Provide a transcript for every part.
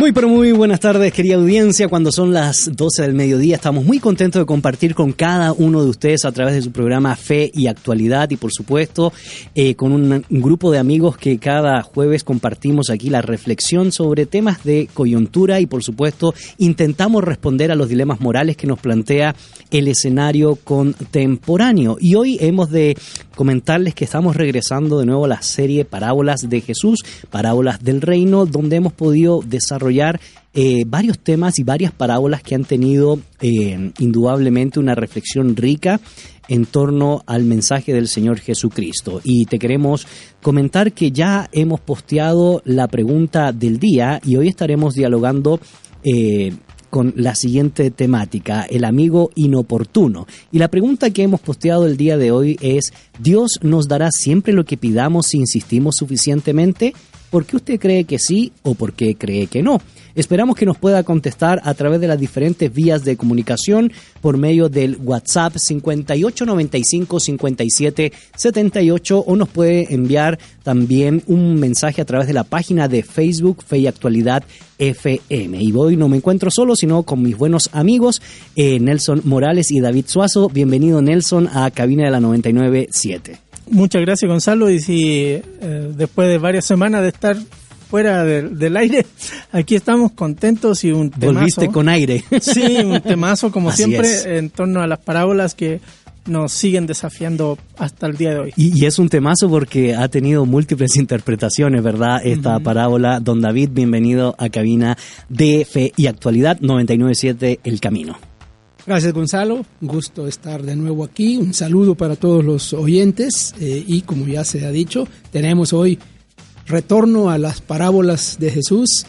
Muy pero muy buenas tardes querida audiencia, cuando son las 12 del mediodía estamos muy contentos de compartir con cada uno de ustedes a través de su programa Fe y Actualidad. Y por supuesto eh, con un, grupo de amigos que cada jueves compartimos aquí la reflexión sobre temas de coyuntura. Y por supuesto intentamos responder a los dilemas morales que nos plantea el escenario contemporáneo. Y hoy hemos de comentarles que estamos regresando de nuevo a la serie Parábolas de Jesús, Parábolas del Reino, donde hemos podido desarrollar eh, varios temas y varias parábolas que han tenido eh, indudablemente una reflexión rica en torno al mensaje del Señor Jesucristo. Y te queremos comentar que ya hemos posteado la pregunta del día y hoy estaremos dialogando eh, con la siguiente temática, el amigo inoportuno. Y la pregunta que hemos posteado el día de hoy es, ¿Dios nos dará siempre lo que pidamos si insistimos suficientemente? ¿Por qué usted cree que sí o por qué cree que no? Esperamos que nos pueda contestar a través de las diferentes vías de comunicación por medio del WhatsApp 5895 57 78 o nos puede enviar también un mensaje a través de la página de Facebook Fe y Actualidad FM. Y hoy no me encuentro solo, sino con mis buenos amigos eh, Nelson Morales y David Suazo. Bienvenido Nelson a Cabina de la 997. Muchas gracias Gonzalo y si eh, después de varias semanas de estar fuera del, del, aire, aquí estamos contentos y un temazo. Volviste con aire. Sí, un temazo como Así siempre es. en torno a las parábolas que nos siguen desafiando hasta el día de hoy. Y, y, es un temazo porque ha tenido múltiples interpretaciones, ¿verdad? Esta uh -huh. parábola. Don David, bienvenido a cabina de Fe y Actualidad 997 El Camino. Gracias Gonzalo, gusto estar de nuevo aquí, un saludo para todos los oyentes. Eh, y como ya se ha dicho, tenemos hoy retorno a las parábolas de Jesús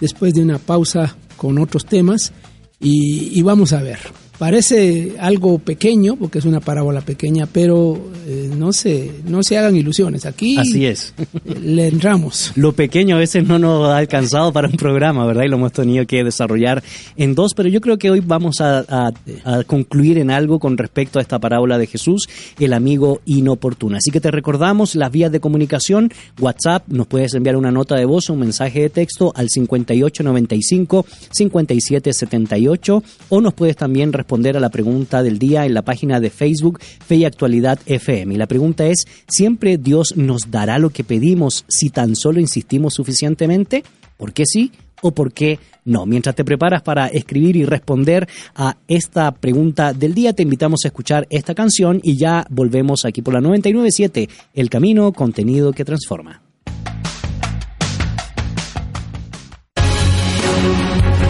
después de una pausa con otros temas. Y vamos a ver. Parece algo pequeño, porque es una parábola pequeña, pero eh, no, se, no se hagan ilusiones. Aquí Así es. le entramos. Lo pequeño a veces no nos ha alcanzado para un programa, ¿verdad? Y lo hemos tenido que desarrollar en dos, pero yo creo que hoy vamos a, a, a concluir en algo con respecto a esta parábola de Jesús, el amigo inoportuno. Así que te recordamos las vías de comunicación, WhatsApp, nos puedes enviar una nota de voz o un mensaje de texto al 5895 5778 o nos puedes también responder a la pregunta del día en la página de Facebook Fe y Actualidad FM. Y la pregunta es, ¿siempre Dios nos dará lo que pedimos si tan solo insistimos suficientemente? ¿Por qué sí o por qué no? Mientras te preparas para escribir y responder a esta pregunta del día, te invitamos a escuchar esta canción y ya volvemos aquí por la 997, El Camino, contenido que transforma.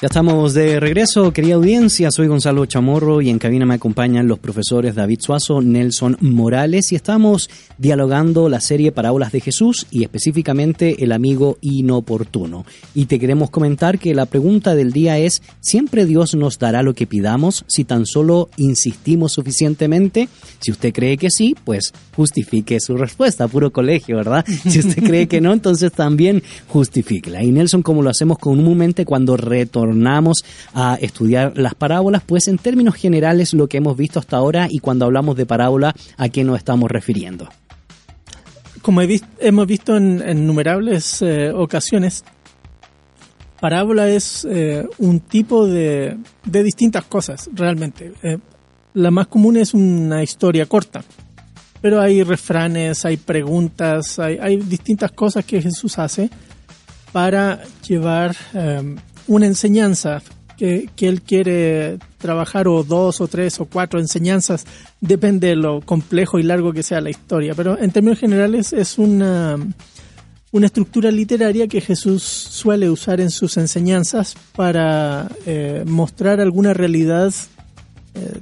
Ya estamos de regreso, querida audiencia. Soy Gonzalo Chamorro y en cabina me acompañan los profesores David Suazo, Nelson Morales y estamos dialogando la serie Parábolas de Jesús y específicamente el amigo inoportuno. Y te queremos comentar que la pregunta del día es, ¿siempre Dios nos dará lo que pidamos si tan solo insistimos suficientemente? Si usted cree que sí, pues justifique su respuesta, puro colegio, ¿verdad? Si usted cree que no, entonces también justifíquela. Y Nelson, como lo hacemos comúnmente cuando retornamos retornamos a estudiar las parábolas, pues en términos generales lo que hemos visto hasta ahora y cuando hablamos de parábola, ¿a qué nos estamos refiriendo? Como he hemos visto en, en innumerables eh, ocasiones, parábola es eh, un tipo de, de, distintas cosas, realmente. Eh, la más común es una historia corta, pero hay refranes, hay preguntas, hay, hay distintas cosas que Jesús hace para llevar una enseñanza que, que él quiere trabajar o dos o tres o cuatro enseñanzas, depende de lo complejo y largo que sea la historia, pero en términos generales es una, una estructura literaria que Jesús suele usar en sus enseñanzas para eh, mostrar alguna realidad eh,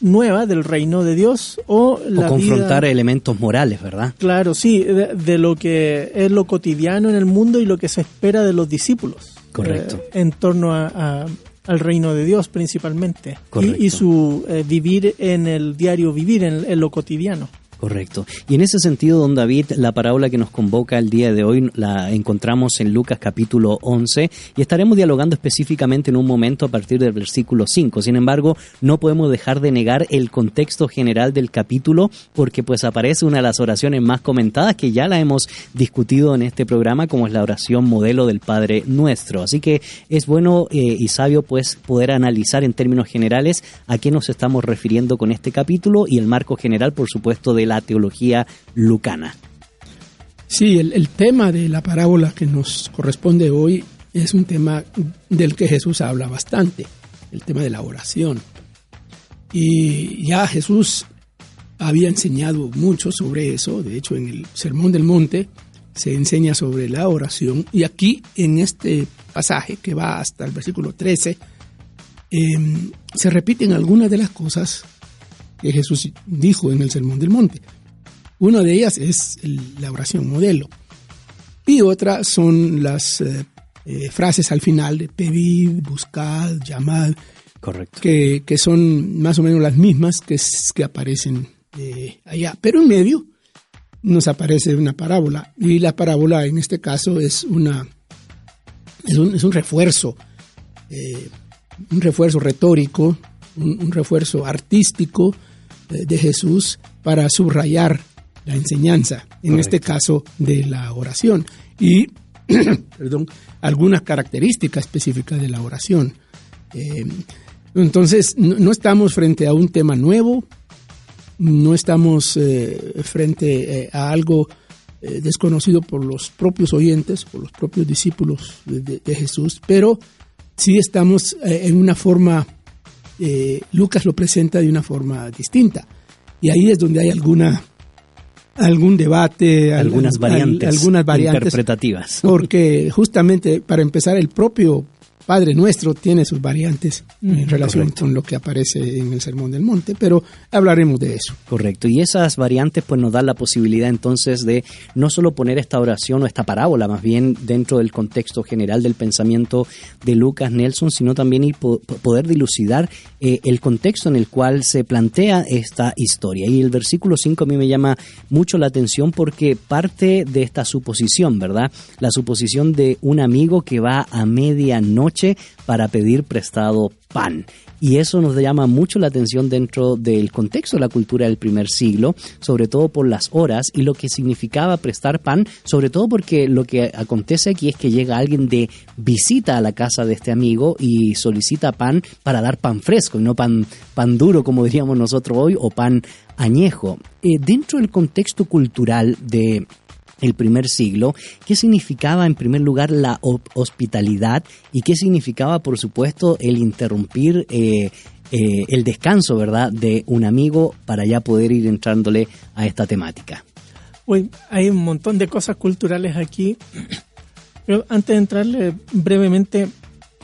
nueva del reino de Dios o, la o confrontar vida- elementos morales, ¿verdad? Claro, sí, de, de lo que es lo cotidiano en el mundo y lo que se espera de los discípulos. Correcto. eh, en torno a, a- al reino de Dios principalmente. Correcto. Y, y su eh, vivir en el diario vivir, en, en lo cotidiano. Correcto. Y en ese sentido, don David, la parábola que nos convoca el día de hoy la encontramos en Lucas capítulo 11 y estaremos dialogando específicamente en un momento a partir del versículo 5. Sin embargo, no podemos dejar de negar el contexto general del capítulo porque pues aparece una de las oraciones más comentadas que ya la hemos discutido en este programa como es la oración modelo del Padre Nuestro. Así que es bueno eh, y sabio pues poder analizar en términos generales a qué nos estamos refiriendo con este capítulo y el marco general, por supuesto, de la teología lucana. Sí, el, tema de la parábola que nos corresponde hoy es un tema del que Jesús habla bastante, el tema de la oración. Y ya Jesús había enseñado mucho sobre eso, de hecho en el Sermón del Monte se enseña sobre la oración y aquí en este pasaje que va hasta el versículo 13 em, se repiten algunas de las cosas que Jesús dijo en el Sermón del Monte. Una de ellas es la oración modelo. Y otra son las eh, eh, frases al final de pedid, buscad, llamad, Correcto. que, que son más o menos las mismas que, que aparecen eh, allá. Pero en medio nos aparece una parábola. Y la parábola en este caso es una es un, es un refuerzo, un refuerzo retórico, un, un refuerzo artístico de Jesús para subrayar la enseñanza, en Correcto. este caso de la oración. Y, perdón, algunas características específicas de la oración. Eh, entonces, no, no estamos frente a un tema nuevo, no estamos eh, frente eh, a algo eh, desconocido por los propios oyentes, por los propios discípulos de, de- de Jesús, pero sí estamos eh, en una forma, eh, Lucas lo presenta de una forma distinta. Y ahí es donde hay alguna algún debate, al- Algunas al- variantes, algunas variantes interpretativas. porque justamente para empezar el propio Padre Nuestro tiene sus variantes en relación correcto. con lo que aparece en el Sermón del Monte, pero hablaremos de eso. Correcto. Y esas variantes pues nos dan la posibilidad entonces de no solo poner esta oración o esta parábola más bien dentro del contexto general del pensamiento de Lucas Nelson, sino también ir po- poder dilucidar eh, el contexto en el cual se plantea esta historia. Y el versículo 5 a mí me llama mucho la atención porque parte de esta suposición, ¿verdad? La suposición de un amigo que va a medianoche para pedir prestado pan. Y eso nos llama mucho la atención dentro del contexto de la cultura del primer siglo, sobre todo por las horas y lo que significaba prestar pan, sobre todo porque lo que acontece aquí es que llega alguien de visita a la casa de este amigo y solicita pan para dar pan fresco y no pan, pan duro como diríamos nosotros hoy o pan añejo. Eh, dentro del contexto cultural de el primer siglo, qué significaba en primer lugar la ho- hospitalidad y qué significaba por supuesto el interrumpir eh, eh, el descanso, ¿verdad?, de un amigo para ya poder ir entrándole a esta temática. Uy, hay un montón de cosas culturales aquí. Pero antes de entrarle brevemente,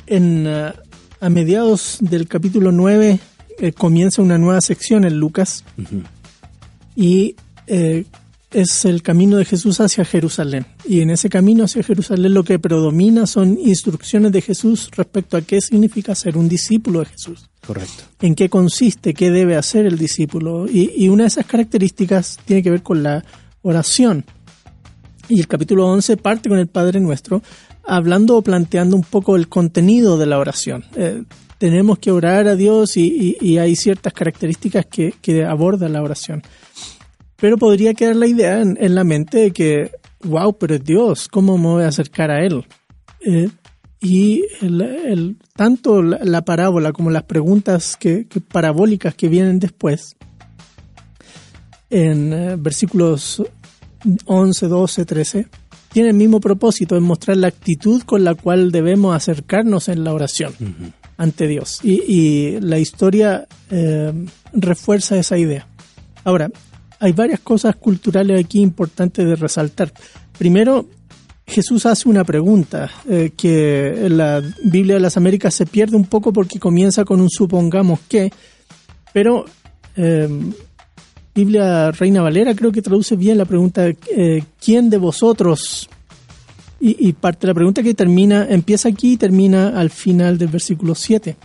en, ah, a mediados del capítulo 9 eh, comienza una nueva sección en Lucas y eh, es el camino de Jesús hacia Jerusalén. Y en ese camino hacia Jerusalén lo que predomina son instrucciones de Jesús respecto a qué significa ser un discípulo de Jesús Correcto. en qué consiste, qué debe hacer el discípulo. Y, y una de esas características tiene que ver con la oración. Y el capítulo 11 parte con el Padre Nuestro, hablando o planteando un poco el contenido de la oración. Eh, tenemos que orar a Dios y, y- y hay ciertas características que, que aborda la oración. Pero podría quedar la idea en, en la mente de que, wow, pero es Dios, ¿cómo me voy a acercar a Él? Eh, y el, el- tanto la, la parábola como las preguntas que, que parabólicas que vienen después, en eh, versículos 11, 12, 13, tienen el mismo propósito, en mostrar la actitud con la cual debemos acercarnos en la oración. ante Dios. Y, y la historia eh, refuerza esa idea. Ahora, hay varias cosas culturales aquí importantes de resaltar. Primero, Jesús hace una pregunta eh, que la Biblia de las Américas se pierde un poco porque comienza con un supongamos que, pero eh, Biblia Reina Valera creo que traduce bien la pregunta eh, ¿quién de vosotros? Y, parte de la pregunta que termina, empieza aquí y termina al final del versículo 7.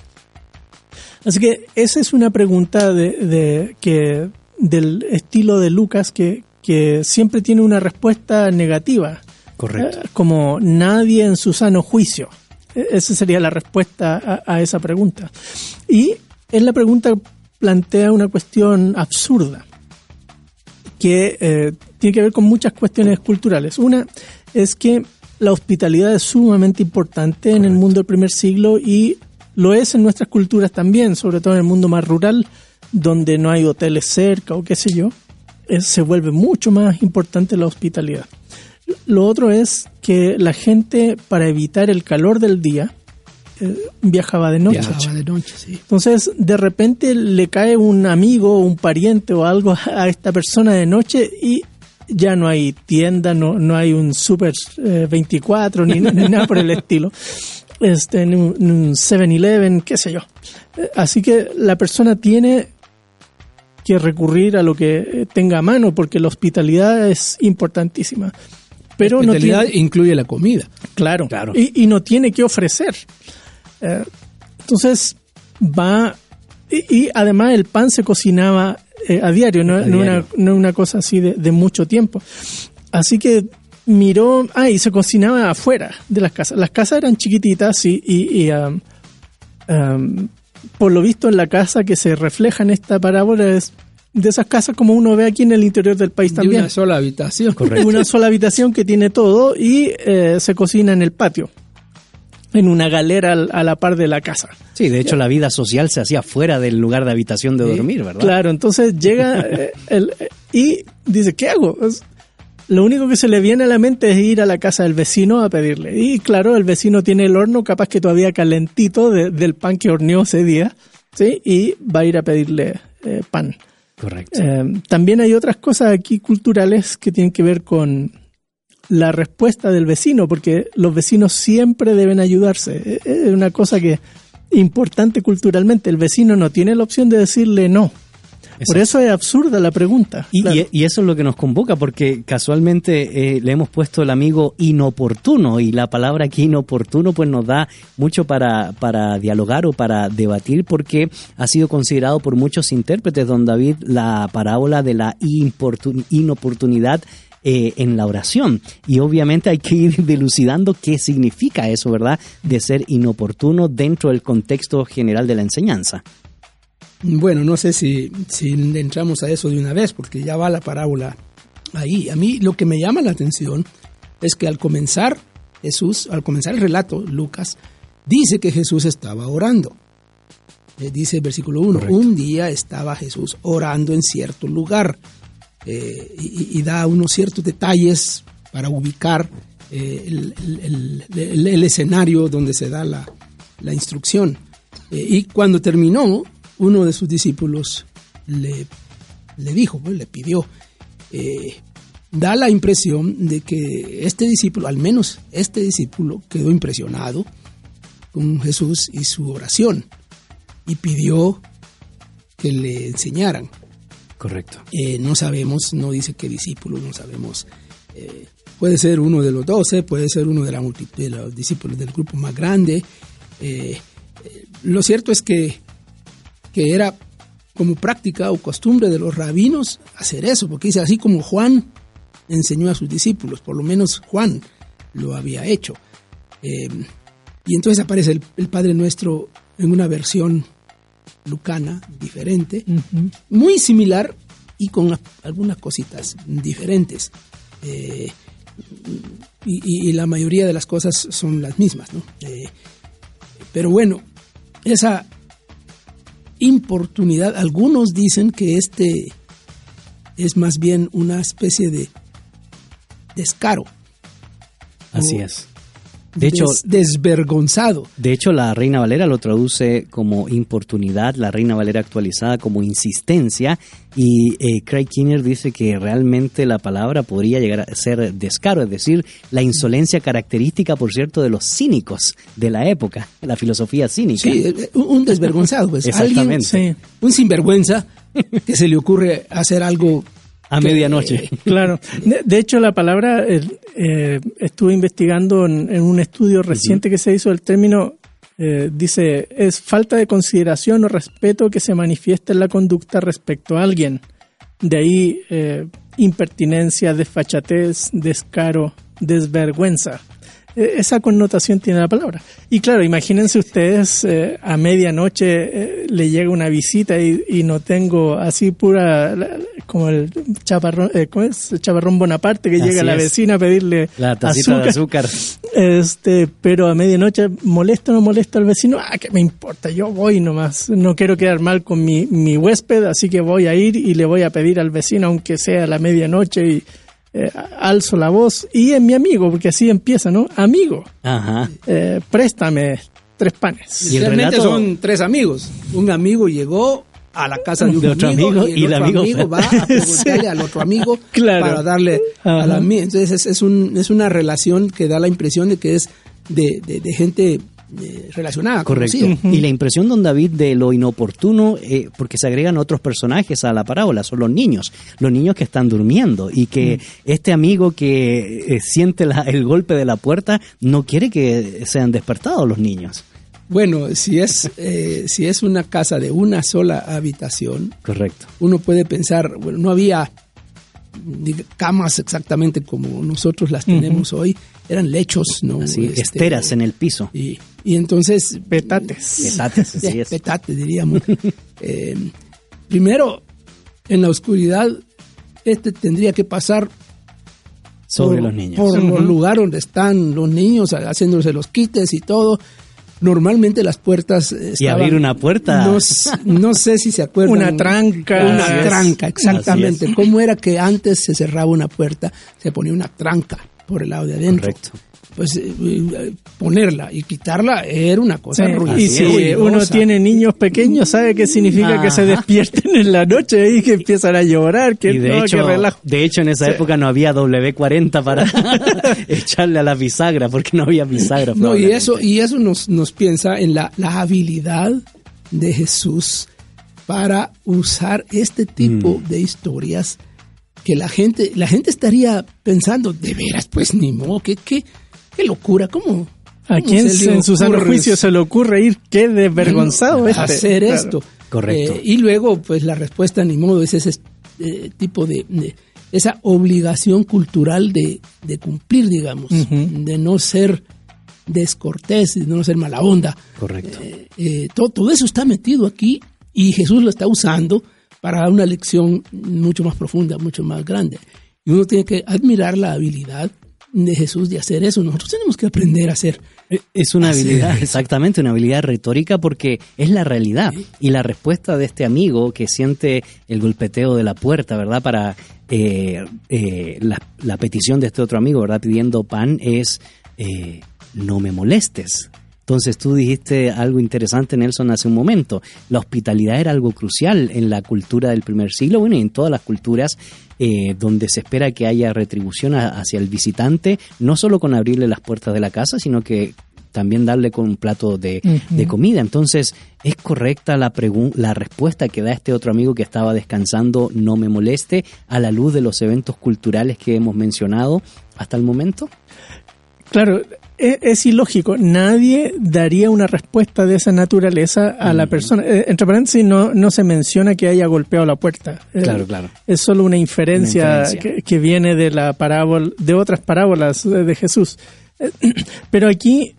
Así que esa es una pregunta de que del estilo de Lucas que, que siempre tiene una respuesta negativa. Correcto. Eh, como nadie en su sano juicio. E- Esa sería la respuesta a, a esa pregunta. Y en la pregunta plantea una cuestión absurda que eh, tiene que ver con muchas cuestiones culturales. Una es que la hospitalidad es sumamente importante en el mundo del primer siglo y lo es en nuestras culturas también, sobre todo en el mundo más rural, donde no hay hoteles cerca o qué sé yo, eh, se vuelve mucho más importante la hospitalidad. Lo otro es que la gente, para evitar el calor del día, eh, viajaba de noche. Viajaba de noche, sí. Entonces, de repente le cae un amigo, un pariente o algo a esta persona de noche y ya no hay tienda, no, no hay un Super eh, 24 ni, ni nada por el estilo. Este, ni un, un 7-Eleven, qué sé yo. Eh, Así que la persona tiene que recurrir a lo que tenga a mano porque la hospitalidad es importantísima. Pero no Hospitalidad tiene, incluye la comida. Claro, Claro. Y, y no tiene que ofrecer. Eh, entonces va y, y además el pan se cocinaba eh, a diario, no, A no Una, diario. no una cosa así de, de mucho tiempo. Así que miró, ah, y se cocinaba afuera de las casas. Las casas eran chiquititas y, y, y, um, um, por lo visto en la casa que se refleja en esta parábola es de esas casas como uno ve aquí en el interior del país De también una sola habitación. una sola habitación que tiene todo y eh, se cocina en el patio, en una galera al- a la par de la casa. Sí, de hecho la vida social se hacía fuera del lugar de habitación de Sí, dormir, ¿verdad? Claro, entonces llega eh, el- eh, y dice, ¿qué hago? Lo único que se le viene a la mente es ir a la casa del vecino a pedirle. Y claro, el vecino tiene el horno capaz que todavía calentito de- del pan que horneó ese día, ¿sí? Y va a ir a pedirle eh, pan. Correcto. Eh, también hay otras cosas aquí culturales que tienen que ver con la respuesta del vecino, porque los vecinos siempre deben ayudarse. Eh, Es una cosa que importante culturalmente. El vecino no tiene la opción de decirle no. Por eso es absurda la pregunta. Y, Claro. y- y eso es lo que nos convoca, porque casualmente eh, le hemos puesto el amigo inoportuno, y la palabra aquí inoportuno pues nos da mucho para, para dialogar o para debatir, porque ha sido considerado por muchos intérpretes, don David, la parábola de la inoportunidad eh, en la oración. Y obviamente hay que ir dilucidando qué significa eso, ¿verdad? De ser inoportuno dentro del contexto general de la enseñanza. Bueno, no sé si, si entramos a eso de una vez, porque ya va la parábola ahí. A mí lo que me llama la atención es que al comenzar Jesús, al comenzar el relato, Lucas, dice que Jesús estaba orando. Eh, Dice el versículo 1, un día estaba Jesús orando en cierto lugar eh, y, y da unos ciertos detalles para ubicar eh, el, el- el- el- el escenario donde se da la, la instrucción. Eh, y cuando terminó, uno de sus discípulos le, le dijo, pues, le pidió, eh, da la impresión de que este discípulo, al menos este discípulo, quedó impresionado con Jesús y su oración y pidió que le enseñaran. Correcto. Eh, no sabemos, no dice qué discípulo, no sabemos. eh, puede ser uno de los doce, puede ser uno de, la multitud, de los discípulos del grupo más grande. Eh, lo cierto es que, que era como práctica o costumbre de los rabinos hacer eso, porque dice así como Juan enseñó a sus discípulos, por lo menos Juan lo había hecho. Eh, y entonces aparece el, el Padre Nuestro en una versión lucana diferente, muy similar y con algunas cositas diferentes. Eh, y, y- y la mayoría de las cosas son las mismas, ¿no? Eh, pero bueno, esa importunidad, algunos dicen que este es más bien una especie de descaro. Así es. De hecho- des- desvergonzado. De hecho, la Reina Valera lo traduce como importunidad, la Reina Valera actualizada como insistencia, y eh, Craig Kinner dice que realmente la palabra podría llegar a ser descaro, es decir, la insolencia característica, por cierto, de los cínicos de la época, la filosofía cínica. Sí, eh, un un desvergonzado, pues. Alguien, Exactamente. Sí. un sinvergüenza que se le ocurre hacer algo A que- medianoche. Claro. De, de hecho, la palabra, eh, eh, estuve investigando en, en un estudio reciente que se hizo, el término eh, dice, es falta de consideración o respeto que se manifiesta en la conducta respecto a alguien. De ahí eh, impertinencia, desfachatez, descaro, desvergüenza. Eh, Esa connotación tiene la palabra. Y claro, imagínense ustedes eh, a medianoche le llega una visita y, y no tengo así pura, la- como el chaparrón, eh, ¿cómo es? El chaparrón Bonaparte que Así llega la es. vecina a pedirle La tacita de azúcar. Este, pero a medianoche molesta o no molesta al vecino, ah, que me importa, yo voy nomás, no quiero quedar mal con mi, mi huésped, así que voy a ir y le voy a pedir al vecino, aunque sea a la medianoche, y eh, alzo la voz, y es mi amigo, porque así empieza, ¿no? Amigo, Ajá. eh, préstame tres panes. Y el Realmente relato- son tres amigos. Un amigo llegó a la casa de un De otro amigo, amigo, y el otro amigo va a preguntarle al otro amigo Claro. para darle a la mía. Entonces es, es, un, es una relación que da la impresión de que es de, de, de gente eh, relacionada. Correcto. conocida. Y la impresión, don David, de lo inoportuno, eh, porque se agregan otros personajes a la parábola, son los niños, los niños que están durmiendo y que este amigo que eh, siente la- el golpe de la puerta no quiere que sean despertados los niños. Bueno, si es, eh, si es una casa de una sola habitación, Correcto. uno puede pensar, bueno, no había camas exactamente como nosotros las tenemos hoy, eran lechos, ¿no? Así, Este, esteras en el piso. Y, y entonces... Petates. Petates, así es. petate, diríamos. Eh, primero, en la oscuridad, este tendría que pasar Sobre por, los niños. por los lugares donde están los niños, haciéndose los quites y todo. Normalmente las puertas Y estaban- abrir una puerta. No, sé si se acuerdan. Una tranca. Una Así es. tranca, exactamente. ¿Cómo era que antes se cerraba una puerta? Se ponía una tranca por el lado de adentro. Correcto. Pues eh, eh, ponerla y quitarla era una cosa Sí, ruidosa. y si ruidosa. uno tiene niños pequeños, sabe qué significa que se Ajá. despierten en la noche y que empiezan a llorar, que Y de, no, hecho, que relajo. de hecho, en esa época no había W40 para echarle a la bisagra, porque no había bisagra. No, y eso, y eso nos, nos piensa en la, la habilidad de Jesús para usar este tipo Mm. de historias que la gente, la gente estaría pensando, de veras, pues ni modo, qué, qué, qué locura, ¿cómo? ¿A quién se en su sano juicio se le ocurre ir? Qué desvergonzado este. hacer Claro. esto. Correcto. Eh, y luego, pues la respuesta, ni modo, es ese eh, tipo de, de- esa obligación cultural de, de cumplir, digamos, de no ser descortés, de no ser mala onda. Correcto. Eh, todo, todo eso está metido aquí y Jesús lo está usando para dar una lección mucho más profunda, mucho más grande. Y uno tiene que admirar la habilidad de Jesús de hacer eso. Nosotros tenemos que aprender a hacer. Eh, Es una habilidad, exactamente, una habilidad retórica porque es la realidad. Y la respuesta de este amigo que siente el golpeteo de la puerta, ¿verdad? Para eh, eh, la, la petición de este otro amigo, ¿verdad? Pidiendo pan es, eh, no me molestes. Entonces tú dijiste algo interesante, Nelson, hace un momento. La hospitalidad era algo crucial en la cultura del primer siglo, bueno, y en todas las culturas eh, donde se espera que haya retribución a- hacia el visitante, no solo con abrirle las puertas de la casa, sino que también darle con un plato de, de comida. Entonces, ¿es correcta la, la respuesta que da este otro amigo que estaba descansando, no me moleste, a la luz de los eventos culturales que hemos mencionado hasta el momento? Claro, es, es ilógico. Nadie daría una respuesta de esa naturaleza a Mm. la persona. Eh, entre paréntesis, no, no se menciona que haya golpeado la puerta. Eh, Claro, claro. Es solo una inferencia, Una inferencia. Que, que viene de la parábola, de otras parábolas de, de Jesús. Eh, Pero aquí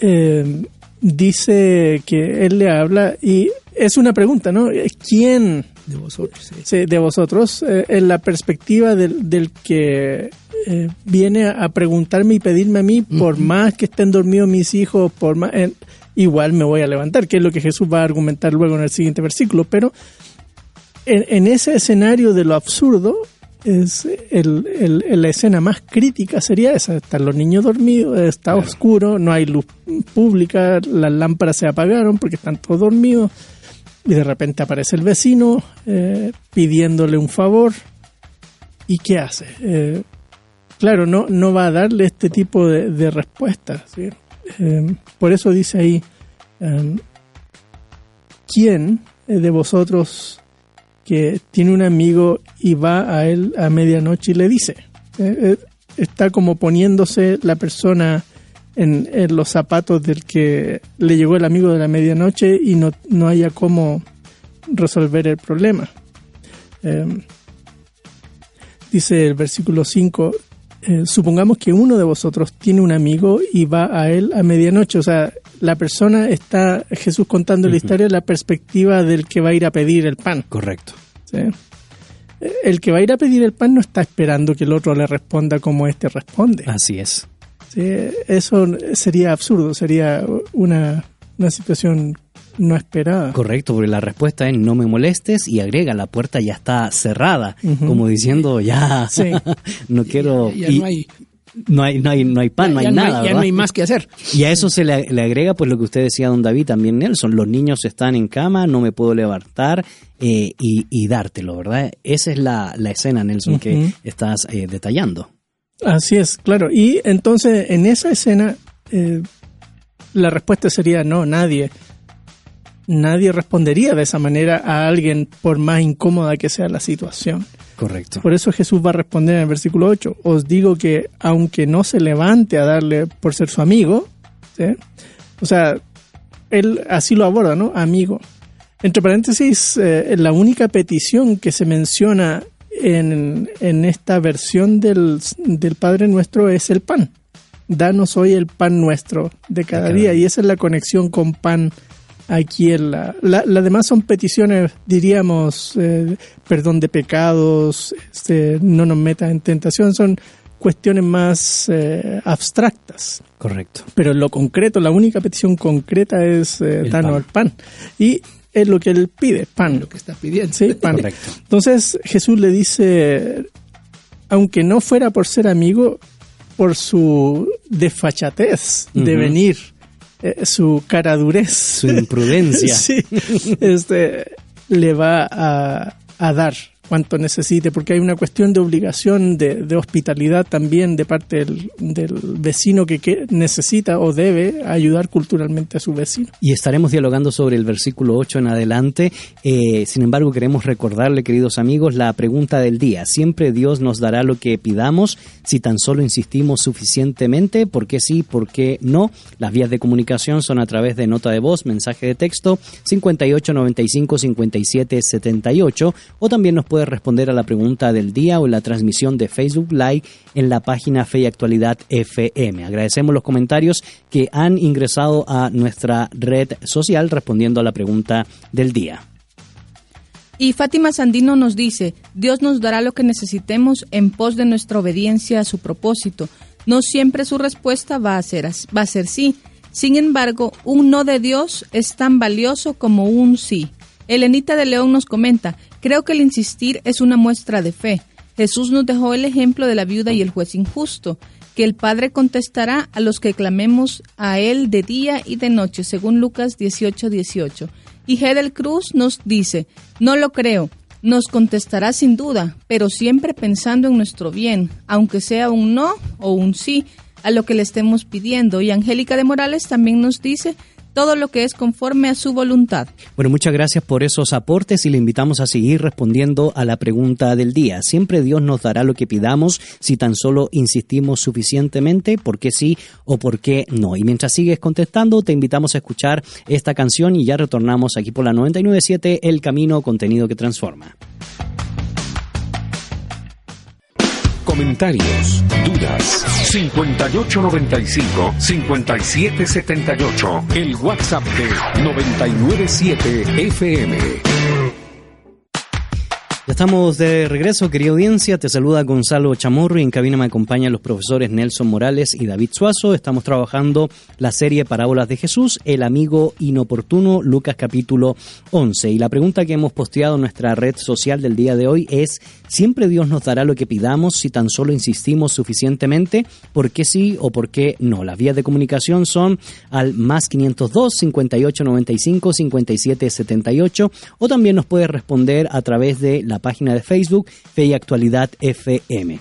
eh, dice que él le habla y es una pregunta, ¿no? ¿Quién De vosotros. sí. sí, de vosotros, eh, en la perspectiva del, del que eh, viene a preguntarme y pedirme a mí, por más que estén dormidos mis hijos, por más, eh, igual me voy a levantar, que es lo que Jesús va a argumentar luego en el siguiente versículo, pero en, en ese escenario de lo absurdo, es el, el- la escena más crítica sería esa, están los niños dormidos, está oscuro, no hay luz pública, las lámparas se apagaron porque están todos dormidos y de repente aparece el vecino eh, pidiéndole un favor. Y ¿qué hace? Eh, claro, no, no va a darle este tipo de, de respuestas. ¿sí? Eh, por eso dice ahí, eh, ¿quién de vosotros que tiene un amigo y va a él a medianoche y le dice? Eh, eh, está como poniéndose la persona en, los zapatos del que le llegó el amigo de la medianoche y no, no haya cómo resolver el problema. Eh, dice el versículo 5, eh, supongamos que uno de vosotros tiene un amigo y va a él a medianoche. O sea, la persona está, Jesús contando la historia, la perspectiva del que va a ir a pedir el pan. Correcto. ¿sí? Eh, El que va a ir a pedir el pan no está esperando que el otro le responda como este responde. Así es. Sí, eso sería absurdo, sería una, una situación no esperada. Correcto, porque la respuesta es no me molestes y agrega, la puerta ya está cerrada, como diciendo ya, Sí. no quiero... Ya y no hay, no hay, no hay, no hay pan, no hay ya nada. ya ¿verdad? no hay más que hacer. Y a eso se le, le agrega pues lo que usted decía, don David, también Nelson, los niños están en cama, no me puedo levantar eh, y, y dártelo, ¿verdad? Esa es la, la escena, Nelson, que estás eh, detallando. Así es, claro. Y entonces en esa escena eh, la respuesta sería no, nadie. Nadie respondería de esa manera a alguien por más incómoda que sea la situación. Correcto. Por eso Jesús va a responder en el versículo 8, os digo que aunque no se levante a darle por ser su amigo, ¿sí? o sea, él así lo aborda, ¿no? Amigo. Entre paréntesis, eh, la única petición que se menciona en, en esta versión del, del Padre Nuestro es el pan. Danos hoy el pan nuestro de cada, cada día. día. Y esa es la conexión con pan aquí en la... la- Las demás son peticiones, diríamos, eh, perdón de pecados, este, no nos metas en tentación, son cuestiones más eh, abstractas. Correcto. Pero en lo concreto, la única petición concreta es eh, El danos pan. el pan. Y es lo que él pide, pan. Lo que está pidiendo. Sí, pan. Correcto. Entonces Jesús le dice, aunque no fuera por ser amigo, por su desfachatez de Ujú. venir, eh, su caradurez, Su imprudencia. sí, este, le va a, a dar cuanto necesite, porque hay una cuestión de obligación, de, hospitalidad también de parte del, del vecino que, necesita o debe ayudar culturalmente a su vecino. Y estaremos dialogando sobre el versículo 8 en adelante. Eh, sin embargo, queremos recordarle, queridos amigos, la pregunta del día. Siempre Dios nos dará lo que pidamos si tan solo insistimos suficientemente. ¿Por qué sí? ¿Por qué no? Las vías de comunicación son a través de nota de voz, mensaje de texto 5895 57 78 o también nos puede responder a la pregunta del día o en la transmisión de Facebook Live en la página Fe y Actualidad FM. Agradecemos los comentarios que han ingresado a nuestra red social respondiendo a la pregunta del día. Y Fátima Sandino nos dice, Dios nos dará lo que necesitemos en pos de nuestra obediencia a su propósito. No siempre su respuesta va a ser, va a ser sí. Sin embargo, un no de Dios es tan valioso como un sí. Elenita de León nos comenta, creo que el insistir es una muestra de fe. Jesús nos dejó el ejemplo de la viuda y el juez injusto, que el Padre contestará a los que clamemos a Él de día y de noche, según Lucas 18, 18. Y Hedel Cruz nos dice, no lo creo, nos contestará sin duda, pero siempre pensando en nuestro bien, aunque sea un no o un sí a lo que le estemos pidiendo. Y Angélica de Morales también nos dice, todo lo que es conforme a su voluntad. Bueno, muchas gracias por esos aportes y le invitamos a seguir respondiendo a la pregunta del día. Siempre Dios nos dará lo que pidamos si tan solo insistimos suficientemente, por qué sí o por qué no. Y mientras sigues contestando, te invitamos a escuchar esta canción y ya retornamos aquí por la 997 El Camino, contenido que transforma. Comentarios, dudas. 5895-5778. El WhatsApp de 997 FM. Estamos de regreso, querida audiencia. Te saluda Gonzalo Chamorro y en cabina me acompañan los profesores Nelson Morales y David Suazo. Estamos trabajando la serie Parábolas de Jesús, El amigo inoportuno, Lucas capítulo 11. Y la pregunta que hemos posteado en nuestra red social del día de hoy es, ¿siempre Dios nos dará lo que pidamos si tan solo insistimos suficientemente? ¿Por qué sí o por qué no? Las vías de comunicación son al más 502 5895 5778 o también nos puede responder a través de la página de Facebook Fe y Actualidad FM.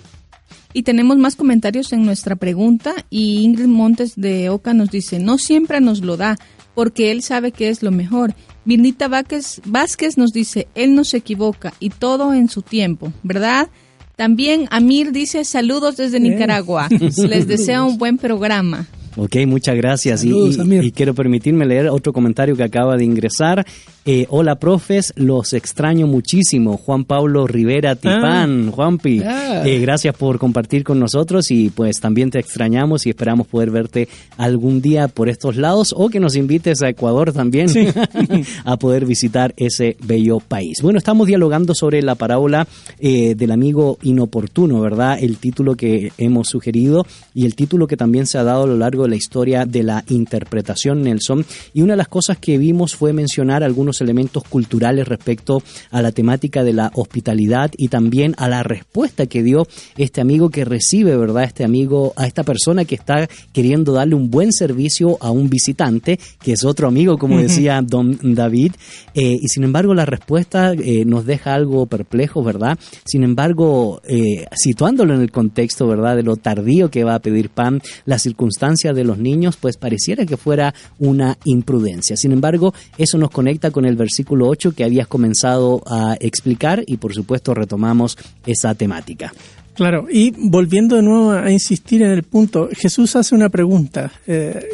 Y tenemos más comentarios en nuestra pregunta y Ingrid Montes de Oca nos dice, no siempre nos lo da porque él sabe que es lo mejor. Mirnita Vázquez, Vázquez nos dice, él no se equivoca y todo en su tiempo, ¿verdad? También Amir dice, saludos desde Nicaragua. Les deseo un buen programa. Ok, muchas gracias. Y- Saludos, y, Amir. y quiero permitirme leer otro comentario que acaba de ingresar. Eh, hola, profes, los extraño muchísimo. Juan Pablo Rivera Tipán, Juanpi. Ah. Eh, gracias por compartir con nosotros y pues también te extrañamos y esperamos poder verte algún día por estos lados o que nos invites a Ecuador también a poder visitar ese bello país. Bueno, estamos dialogando sobre la parábola eh, del amigo inoportuno, ¿verdad? El título que hemos sugerido y el título que también se ha dado a lo largo de la historia de la interpretación Nelson. Y una de las cosas que vimos fue mencionar algunos elementos culturales respecto a la temática de la hospitalidad y también a la respuesta que dio este amigo que recibe, ¿verdad? Este amigo, a esta persona que está queriendo darle un buen servicio a un visitante, que es otro amigo, como decía don David. Eh, y sin embargo, la respuesta eh, nos deja algo perplejo, ¿verdad? Sin embargo, eh, situándolo en el contexto, ¿verdad? De lo tardío que va a pedir pan, la circunstancia de los niños, pues pareciera que fuera una imprudencia. Sin embargo, eso nos conecta con el versículo 8 que habías comenzado a explicar y por supuesto retomamos esa temática. Claro, y volviendo de nuevo a insistir en el punto, Jesús hace una pregunta eh,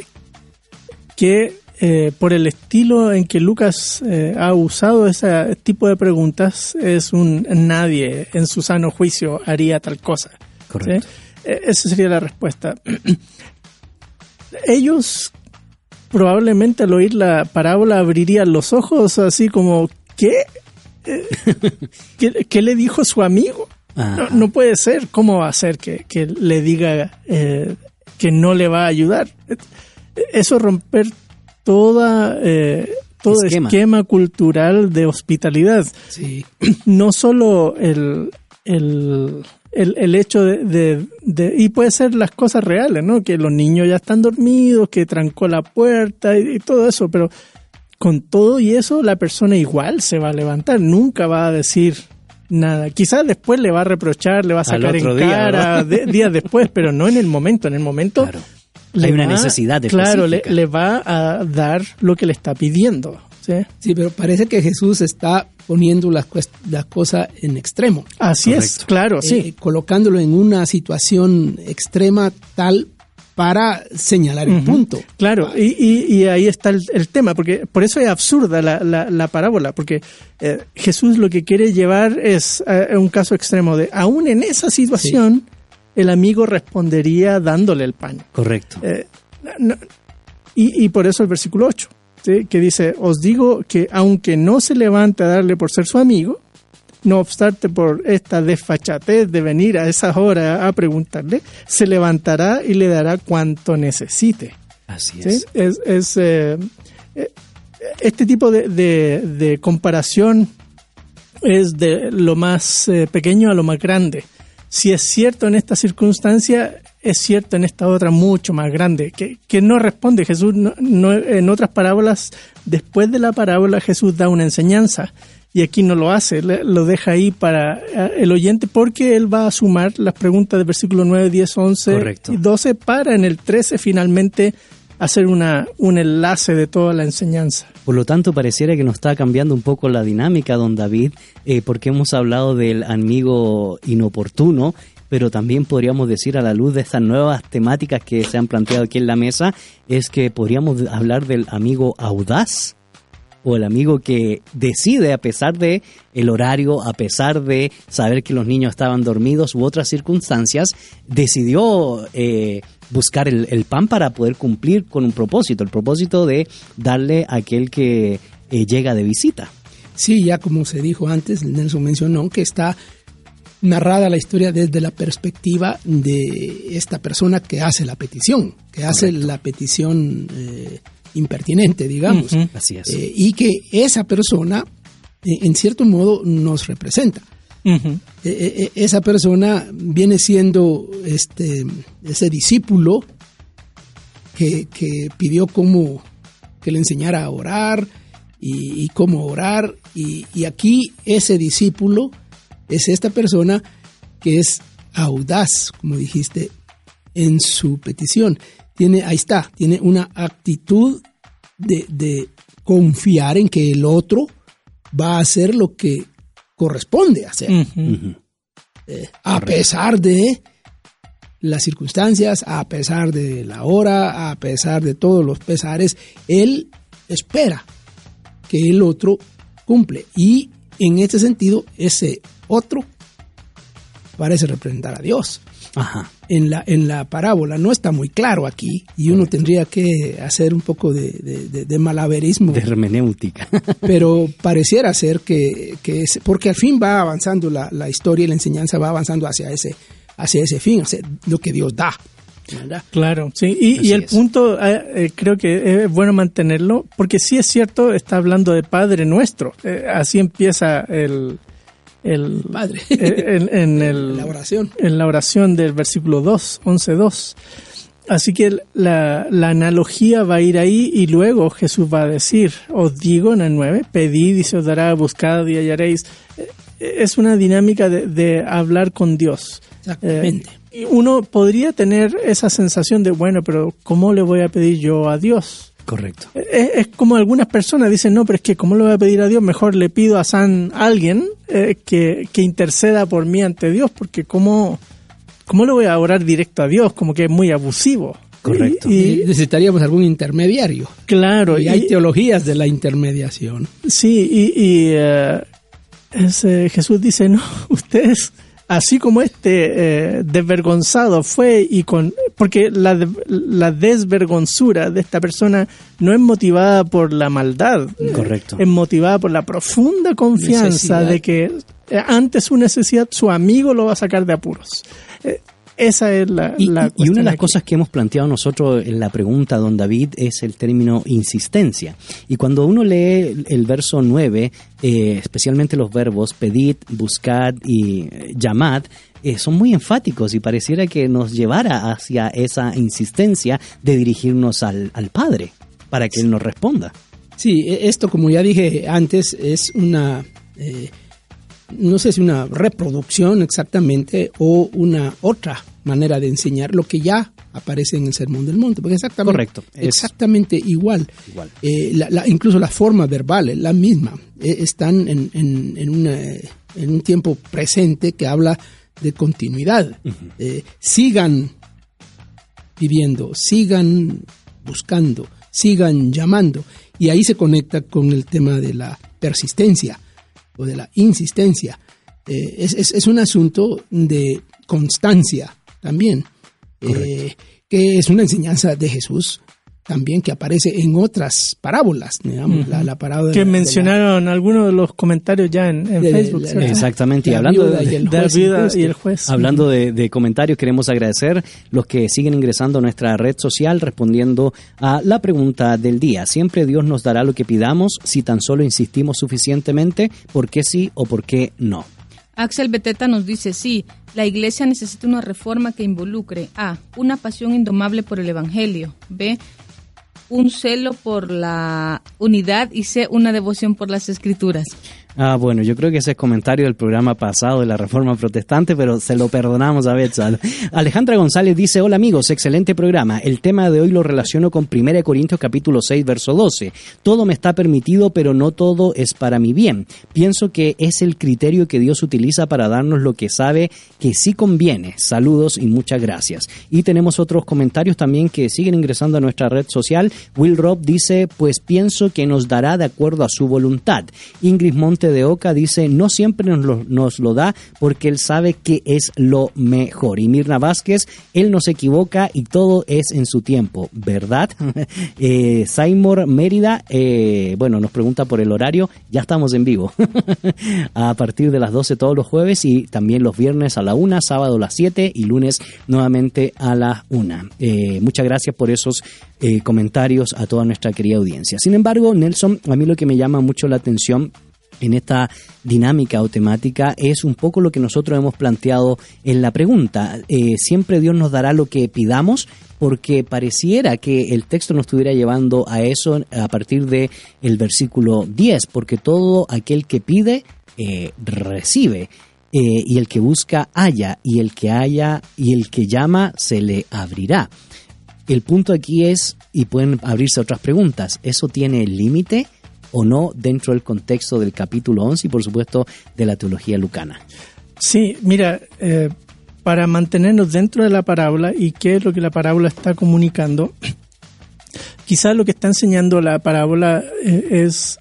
que eh, por el estilo en que Lucas eh, ha usado ese tipo de preguntas, es un nadie en su sano juicio haría tal cosa. Correcto. ¿sí? Eh, Esa sería la respuesta. Ellos probablemente al oír la parábola abrirían los ojos así como, ¿qué? Eh, ¿Qué, qué le dijo su amigo? No, puede ser. ¿Cómo va a ser que, que le diga eh, que no le va a ayudar? Eso es romper toda, eh, todo Esquema. esquema. cultural de hospitalidad. Sí. No solo el, el, el, el hecho de, de- de- Y puede ser las cosas reales, ¿no? Que los niños ya están dormidos, que trancó la puerta y, y todo eso, pero con todo y eso la persona igual se va a levantar, nunca va a decir nada. Quizás después le va a reprochar, le va a sacar en día, cara de- días después, pero no en el momento. En el momento Claro. Hay una necesidad Claro, le, específica. le va a dar lo que le está pidiendo. ¿Sí? Sí, pero parece que Jesús está poniendo las, cuest- las cosas en extremo. Así es, claro, sí. eh, colocándolo en una situación extrema tal para señalar el punto. Claro, y, y- y ahí está el, el tema, porque por eso es absurda la, la- la parábola, porque eh, Jesús lo que quiere llevar es eh, un caso extremo de, aún en esa situación, el amigo respondería dándole el pan. Correcto. Eh, no- y, y por eso el versículo 8, ¿sí? que dice, os digo que aunque no se levante a darle por ser su amigo, no obstante por esta desfachatez de venir a esas horas a preguntarle, se levantará y le dará cuanto necesite. Así ¿sí? es. Es, es, eh, eh, este tipo de, de- de comparación es de lo más eh, pequeño a lo más grande. Si es cierto en esta circunstancia, es cierto en esta otra mucho más grande, que, que no responde Jesús. No, no- en otras parábolas, después de la parábola, Jesús da una enseñanza. Y aquí no lo hace, lo deja ahí para eh, el oyente porque él va a sumar las preguntas del versículo 9, 10, 11 Correcto. y 12 para en el 13 finalmente hacer una, un enlace de toda la enseñanza. Por lo tanto, pareciera que nos está cambiando un poco la dinámica, don David, eh, porque hemos hablado del amigo inoportuno, pero también podríamos decir a la luz de estas nuevas temáticas que se han planteado aquí en la mesa, es que podríamos hablar del amigo audaz o el amigo que decide a pesar de el horario, a pesar de saber que los niños estaban dormidos u otras circunstancias, decidió eh, buscar el, pan para poder cumplir con un propósito, el propósito de darle a aquel que eh, llega de visita. sí, ya como se dijo antes, Nelson mencionó que está narrada la historia desde la perspectiva de esta persona que hace la petición, que hace la petición eh, impertinente, digamos. Así es. Eh, y que esa persona, eh, en cierto modo, nos representa. Eh, esa persona viene siendo este, ese discípulo que, que pidió cómo que le enseñara a orar y, y cómo orar. Y, y aquí ese discípulo es esta persona que es audaz, como dijiste, en su petición. Tiene, ahí está, tiene una actitud de, de confiar en que el otro va a hacer lo que corresponde hacer Ujú. a pesar de las circunstancias, a pesar de la hora, a pesar de todos los pesares, él espera que el otro cumple. Y en este sentido, ese otro parece representar a Dios. Ajá. En la, en la parábola no está muy claro aquí y uno tendría que hacer un poco de, de- de- de malabarismo De hermenéutica. pero pareciera ser que, que es, porque al fin va avanzando la, la historia y la enseñanza va avanzando hacia ese, hacia ese fin, hacia lo que Dios da. ¿verdad? Claro, sí. Y, y el es. punto eh, eh, creo que es bueno mantenerlo, porque sí es cierto, está hablando de Padre Nuestro. Eh, así empieza el... el Padre. eh, en, en el, La oración. En la oración del versículo 2, 11.2. Así que la, la analogía va a ir ahí y luego Jesús va a decir, os digo en el 9, pedid y se os dará, buscad y hallaréis. Eh, Es una dinámica de, de hablar con Dios. Exactamente. Eh, y uno podría tener esa sensación de, bueno, pero ¿cómo le voy a pedir yo a Dios? Correcto. Es, es como algunas personas dicen, no, pero es que ¿cómo le voy a pedir a Dios? Mejor le pido a San alguien eh, que, que interceda por mí ante Dios, porque ¿cómo, ¿cómo le voy a orar directo a Dios? Como que es muy abusivo. Correcto. Y, y- Necesitaríamos algún intermediario. claro, Y y, hay teologías de la intermediación. sí, y, y, eh, ese Jesús dice, no, ustedes, así como este eh, desvergonzado fue y con... Porque la, la desvergonzura de esta persona no es motivada por la maldad. Correcto. Es motivada por la profunda confianza Necesidad. de que eh, ante su necesidad su amigo lo va a sacar de apuros. Eh, esa es la, Y, la una de las aquí. cosas que hemos planteado nosotros en la pregunta, don David, es el término insistencia. Y cuando uno lee el, verso 9, eh, especialmente los verbos pedid, buscad y eh, llamad, eh, son muy enfáticos y pareciera que nos llevara hacia esa insistencia de dirigirnos al, al Padre para que Él nos responda. Sí, e- esto como ya dije antes es una, eh, no sé si una reproducción exactamente o una otra manera de enseñar lo que ya aparece en el Sermón del Monte, porque exactamente, Correcto, exactamente igual. Igual. Eh, la- la- incluso la forma verbal es la misma. Eh, están en, en- en una- en un tiempo presente que habla de continuidad. Eh, sigan pidiendo, sigan buscando, sigan llamando. Y ahí se conecta con el tema de la persistencia o de la insistencia. Es, es- es un asunto de constancia también, eh, que es una enseñanza de Jesús también que aparece en otras parábolas, digamos, la, la parábola Que de la- mencionaron algunos de los comentarios ya en, en De- Facebook. Exactamente. Y la hablando de, y el juez vida injusto. y el juez. Hablando de, de comentarios, queremos agradecer los que siguen ingresando a nuestra red social respondiendo a la pregunta del día. Siempre Dios nos dará lo que pidamos si tan solo insistimos suficientemente, por qué sí o por qué no. Axel Beteta nos dice, sí, la iglesia necesita una reforma que involucre A, una pasión indomable por el Evangelio, B, un celo por la unidad y C, una devoción por las escrituras. Ah, bueno, yo creo que ese es comentario del programa pasado de la Reforma Protestante, pero se lo perdonamos a Betzal. Alejandra González dice, hola amigos, excelente programa. El tema de hoy lo relaciono con 1 Corintios capítulo 6, verso 12. Todo me está permitido, pero no todo es para mi bien. Pienso que es el criterio que Dios utiliza para darnos lo que sabe que sí conviene. Saludos y muchas gracias. Y tenemos otros comentarios también que siguen ingresando a nuestra red social. Will Rob dice, pues pienso que nos dará de acuerdo a su voluntad. Ingrid Montes De Oca dice, no siempre nos lo, da porque Él sabe que es lo mejor. Y Mirna Vázquez, Él no se equivoca y todo es en su tiempo, ¿verdad? eh, Seymour Mérida, eh, bueno, nos pregunta por el horario, ya estamos en vivo. a partir de las 12 todos los jueves y también los viernes a la 1, sábado a las 7 y lunes nuevamente a la 1. Eh, muchas gracias por esos eh, comentarios a toda nuestra querida audiencia. Sin embargo, Nelson, a mí lo que me llama mucho la atención en esta dinámica o temática es un poco lo que nosotros hemos planteado en la pregunta. Eh, siempre Dios nos dará lo que pidamos porque pareciera que el texto nos estuviera llevando a eso a partir de el versículo 10, porque todo aquel que pide eh, recibe. eh, y el que busca halla, y el que halla y el que llama se le abrirá. El punto aquí es, y pueden abrirse otras preguntas, ¿eso tiene límite o no dentro del contexto del capítulo 11 y por supuesto de la teología lucana? Sí, mira, eh, para mantenernos dentro de la parábola y qué es lo que la parábola está comunicando, quizás lo que está enseñando la parábola eh, es,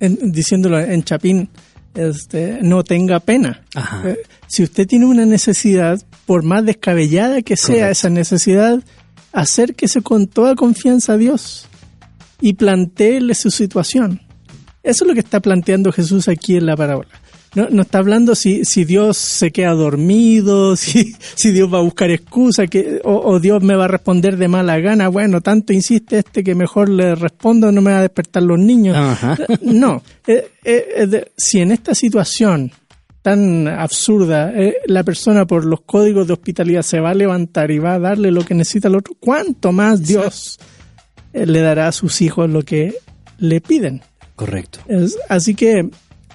en- diciéndolo en chapín, este, no tenga pena. Eh, si usted tiene una necesidad, por más descabellada que sea Correcto. esa necesidad, acérquese con toda confianza a Dios y planteele su situación. Eso es lo que está planteando Jesús aquí en la parábola. No, no está hablando si, si Dios se queda dormido, si, si Dios va a buscar excusa, que, o, o Dios me va a responder de mala gana. Bueno, tanto insiste este que mejor le respondo, no me va a despertar los niños. Ajá. No, eh, eh, de- si en esta situación tan absurda eh, la persona por los códigos de hospitalidad se va a levantar y va a darle lo que necesita al otro, ¿cuánto más Dios le dará a sus hijos lo que le piden? Correcto. Es- así que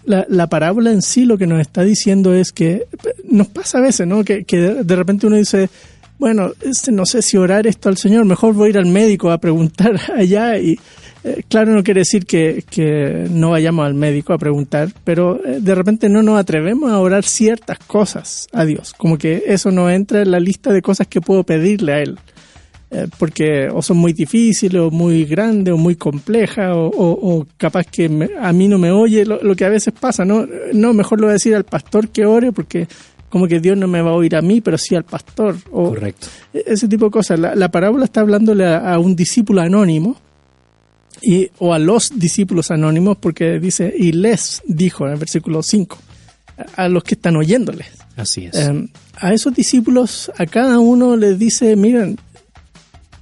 la, la parábola en sí lo que nos está diciendo es que nos pasa a veces, ¿no? Que, que de, de repente uno dice, bueno, este, no sé si orar esto al Señor, mejor voy a ir al médico a preguntar allá y eh, claro no quiere decir que, que no vayamos al médico a preguntar, pero eh, de repente no nos atrevemos a orar ciertas cosas a Dios, como que eso no entra en la lista de cosas que puedo pedirle a Él eh, porque o son muy difíciles o muy grandes o muy complejas o, o- o capaz que me- a mí no me oye lo, lo que a veces pasa no no mejor le voy a decir al pastor que ore porque como que Dios no me va a oír a mí pero sí al pastor o Correcto. e- ese tipo de cosas la, la parábola está hablándole a, a un discípulo anónimo y, o a los discípulos anónimos porque dice y les dijo en el versículo 5 a- a los que están oyéndoles Así es. eh, a esos discípulos, a cada uno les dice, miren,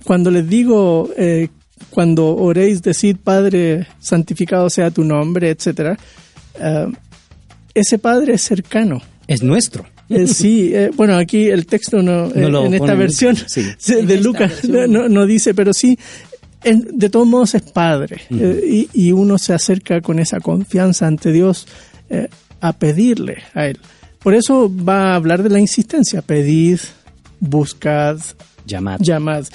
cuando les digo, eh, cuando oréis, decid, Padre, santificado sea tu nombre, etcétera, eh, ese Padre es cercano. es nuestro. Eh, sí, eh, bueno, aquí el texto no, eh, No en esta versión sí. de En Lucas versión. no, no dice, pero sí, en- de todos modos es Padre eh, y, y uno se acerca con esa confianza ante Dios eh, a pedirle a Él. Por eso va a hablar de la insistencia, pedid, buscad, Llamad. llamad.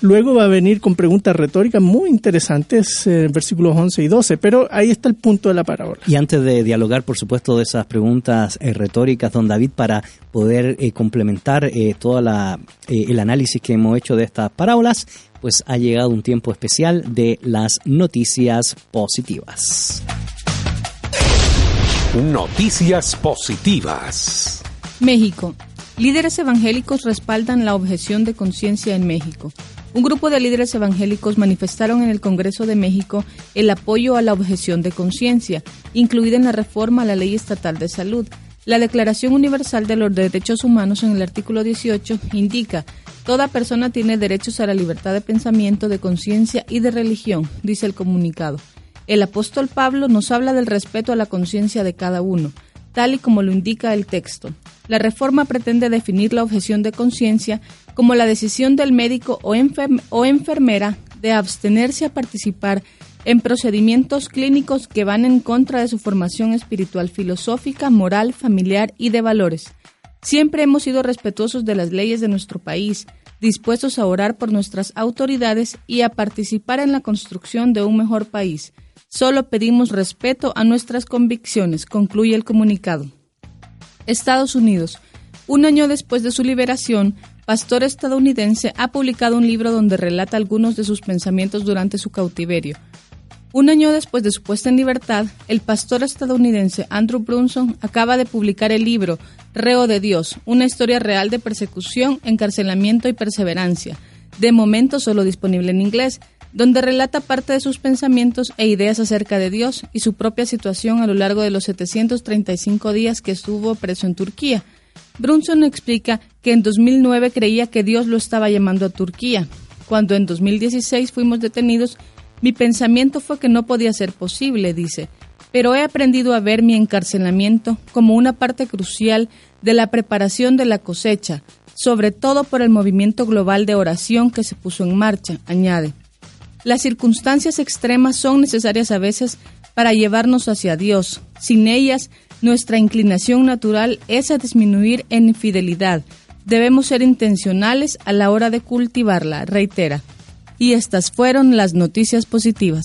Luego va a venir con preguntas retóricas muy interesantes eh, en versículos 11 y 12, pero ahí está el punto de la parábola. Y antes de dialogar, por supuesto, de esas preguntas eh, retóricas, don David, para poder eh, complementar eh, todo el análisis que hemos hecho de estas parábolas, pues ha llegado un tiempo especial de las noticias positivas. Noticias positivas. México. Líderes evangélicos respaldan la objeción de conciencia en México. Un grupo de líderes evangélicos manifestaron en el Congreso de México el apoyo a la objeción de conciencia, incluida en la reforma a la Ley Estatal de Salud. La Declaración Universal de los Derechos Humanos en el artículo 18 indica Toda persona tiene derechos a la libertad de pensamiento, de conciencia y de religión, dice el comunicado. El apóstol Pablo nos habla del respeto a la conciencia de cada uno, tal y como lo indica el texto. La reforma pretende definir la objeción de conciencia como la decisión del médico o, enfer- o enfermera de abstenerse a participar en procedimientos clínicos que van en contra de su formación espiritual, filosófica, moral, familiar y de valores. Siempre hemos sido respetuosos de las leyes de nuestro país, dispuestos a orar por nuestras autoridades y a participar en la construcción de un mejor país. Solo pedimos respeto a nuestras convicciones, concluye el comunicado. Estados Unidos. Un año después de su liberación, pastor estadounidense ha publicado un libro donde relata algunos de sus pensamientos durante su cautiverio. Un año después de su puesta en libertad, el pastor estadounidense Andrew Brunson acaba de publicar el libro Reo de Dios, una historia real de persecución, encarcelamiento y perseverancia, de momento solo disponible en inglés, donde relata parte de sus pensamientos e ideas acerca de Dios y su propia situación a lo largo de los 735 días que estuvo preso en Turquía. Brunson explica que en 2009 creía que Dios lo estaba llamando a Turquía. Cuando en 2016 fuimos detenidos, mi pensamiento fue que no podía ser posible, dice, pero he aprendido a ver mi encarcelamiento como una parte crucial de la preparación de la cosecha, sobre todo por el movimiento global de oración que se puso en marcha, añade. Las circunstancias extremas son necesarias a veces para llevarnos hacia Dios. Sin ellas, nuestra inclinación natural es a disminuir en infidelidad. Debemos ser intencionales a la hora de cultivarla, reitera y estas fueron las noticias positivas.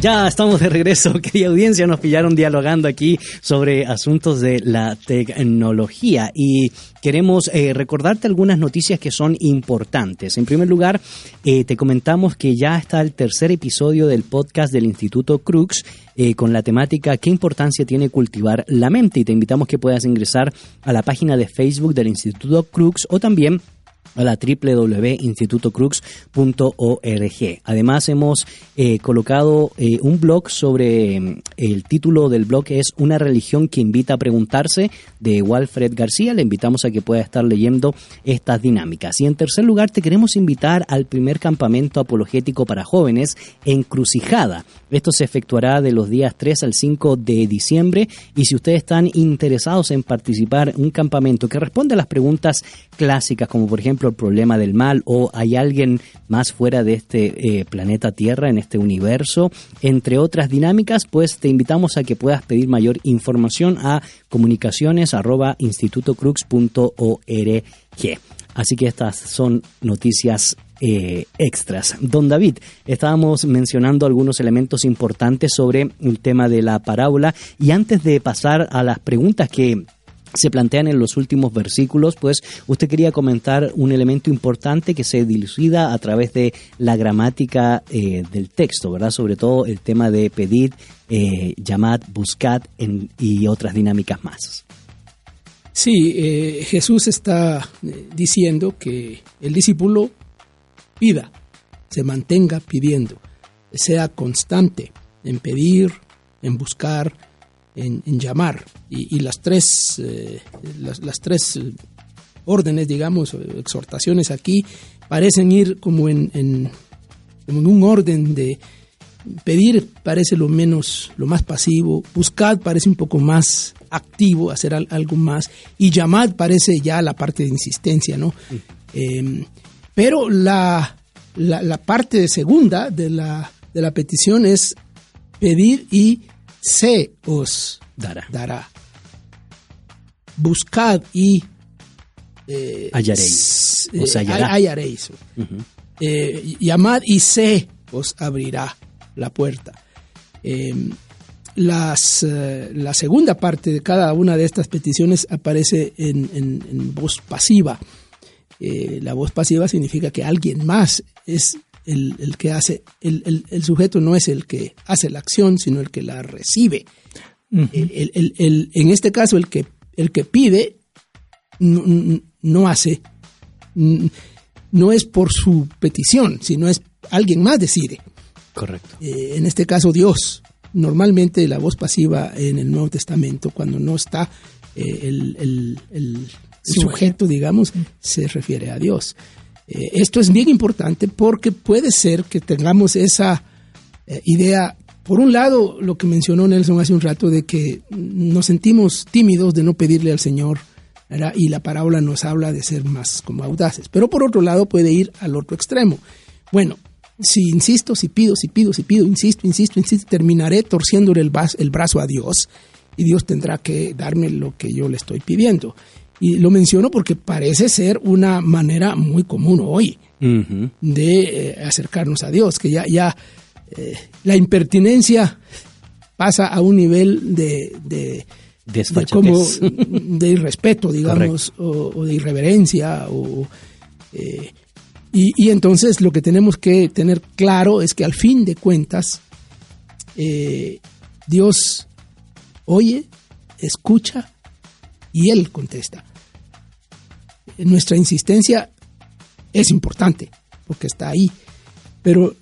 Ya estamos de regreso, querida audiencia. Nos pillaron dialogando aquí sobre asuntos de la tecnología y queremos eh, recordarte algunas noticias que son importantes. En primer lugar, eh, te comentamos que ya está el tercer episodio del podcast del Instituto Crux eh, con la temática ¿Qué importancia tiene cultivar la mente? Y te invitamos que puedas ingresar a la página de Facebook del Instituto Crux o también a la www.institutocrux.org. Además hemos eh, colocado eh, un blog sobre mm, el título del blog es Una religión que invita a preguntarse de Walfred García. Le invitamos a que pueda estar leyendo estas dinámicas. Y en tercer lugar te queremos invitar al primer campamento apologético para jóvenes en Crucijada. Esto se efectuará de los días 3 al 5 de diciembre y si ustedes están interesados en participar en un campamento que responde a las preguntas clásicas como por ejemplo el problema del mal o hay alguien más fuera de este eh, planeta Tierra, en este universo, entre otras dinámicas, pues te invitamos a que puedas pedir mayor información a comunicaciones arroba. Así que estas son noticias eh, extras. Don David, estábamos mencionando algunos elementos importantes sobre el tema de la parábola y antes de pasar a las preguntas que se plantean en los últimos versículos, pues usted quería comentar un elemento importante que se dilucida a través de la gramática eh, del texto, ¿verdad? Sobre todo el tema de pedir, eh, llamad, buscad y otras dinámicas más. Sí, Jesús está diciendo que el discípulo pida, se mantenga pidiendo, sea constante en pedir, en buscar, en, llamar. Y, las tres, eh, las, tres órdenes, digamos, exhortaciones aquí, parecen ir como en, en, un orden de pedir parece lo menos, lo más pasivo, buscar parece un poco más activo, hacer algo más, y llamar parece ya la parte de insistencia, ¿no? Em, pero la, la, la, parte segunda de la, de la petición es pedir y se os dará. dará. Buscad y eh, hallaréis. hallaréis. Eh, llamad y se os abrirá la puerta. Em, las, eh, la segunda parte de cada una de estas peticiones aparece en voz pasiva. La voz pasiva significa que alguien más es el, que hace, el, el, sujeto no es el que hace la acción, sino el que la recibe. en este caso, el que, el que pide no, hace, no es por su petición, sino es alguien más decide. Correcto. Eh, en este caso, Dios. Normalmente la voz pasiva en el Nuevo Testamento, cuando no está eh, el, sujeto, digamos, se refiere a Dios. Eh, esto es bien importante porque puede ser que tengamos esa eh, idea, por un lado, lo que mencionó Nelson hace un rato, de que nos sentimos tímidos de no pedirle al Señor, y la parábola nos habla de ser más como audaces, pero por otro lado puede ir al otro extremo. Bueno, si insisto, si pido, si pido, si pido, insisto, insisto, insisto, terminaré torciéndole el, el brazo a Dios y Dios tendrá que darme lo que yo le estoy pidiendo. Y lo menciono porque parece ser una manera muy común hoy de eh, acercarnos a Dios, que ya, ya eh, la impertinencia pasa a un nivel de, de, de como de irrespeto, digamos, o, o, de irreverencia, o, eh, y, y, entonces lo que tenemos que tener claro es que al fin de cuentas Dios oye, escucha y Él contesta. Nuestra insistencia es importante porque está ahí, pero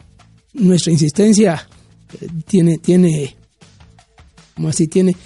nuestra insistencia eh, tiene, tiene, como así, tiene,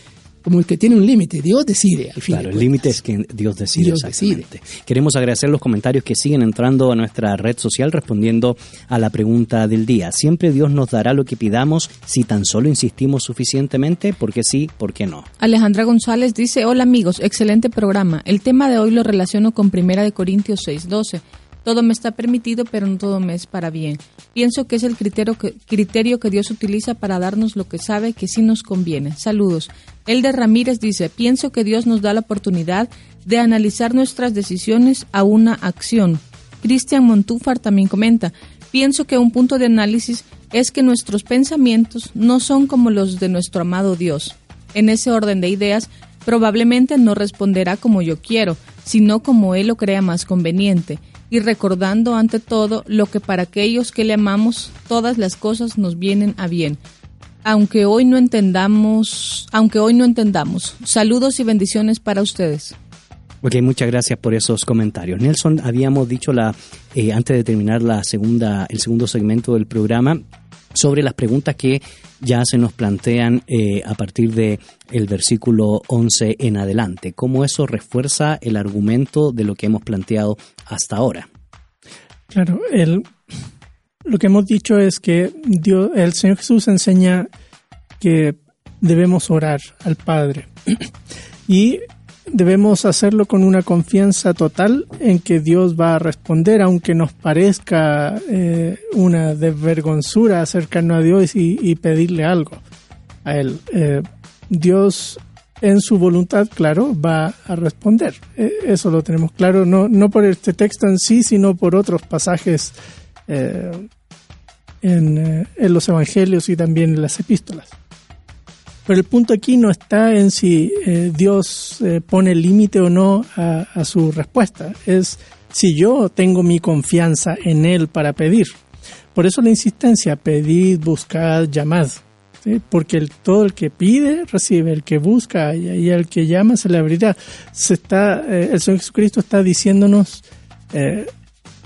como el que tiene un límite. Dios decide al final. Claro, el límite es que Dios decide. Dios decide. Queremos agradecer los comentarios que siguen entrando a nuestra red social respondiendo a la pregunta del día. ¿Siempre Dios nos dará lo que pidamos si tan solo insistimos suficientemente? ¿Por qué sí? ¿Por qué no? Alejandra González dice, hola amigos, excelente programa. El tema de hoy lo relaciono con Primera de Corintios 6.12. Todo me está permitido, pero no todo me es para bien. Pienso que es el criterio que, Dios utiliza para darnos lo que sabe que sí nos conviene. Saludos. Elder Ramírez dice, pienso que Dios nos da la oportunidad de analizar nuestras decisiones a una acción. Cristian Montúfar también comenta, pienso que un punto de análisis es que nuestros pensamientos no son como los de nuestro amado Dios. En ese orden de ideas, probablemente no responderá como yo quiero, sino como Él lo crea más conveniente y recordando ante todo lo que para aquellos que le amamos todas las cosas nos vienen a bien. Aunque hoy no entendamos, aunque hoy no entendamos. Saludos y bendiciones para ustedes. Ok, muchas gracias por esos comentarios. Nelson, habíamos dicho la eh, antes de terminar la segunda, el segundo segmento del programa sobre las preguntas que ya se nos plantean eh, a partir de el versículo 11 en adelante. ¿Cómo eso refuerza el argumento de lo que hemos planteado hasta ahora? Claro, el, lo que hemos dicho es que Dios, el Señor Jesús enseña que debemos orar al Padre. y debemos hacerlo con una confianza total en que Dios va a responder, aunque nos parezca eh, una desvergonzura acercarnos a Dios y, pedirle algo a Él. Eh, Dios en su voluntad, claro, va a responder. Eh, eso lo tenemos claro, no, no por este texto en sí, sino por otros pasajes en, en los evangelios y también en las epístolas. Pero el punto aquí no está en si eh, Dios eh, pone límite o no a, su respuesta, es si yo tengo mi confianza en Él para pedir. Por eso la insistencia, pedid, buscad, llamad. Porque el, todo el que pide, recibe, el que busca y, el que llama se le abrirá. Se está, eh, el Señor Jesucristo está diciéndonos,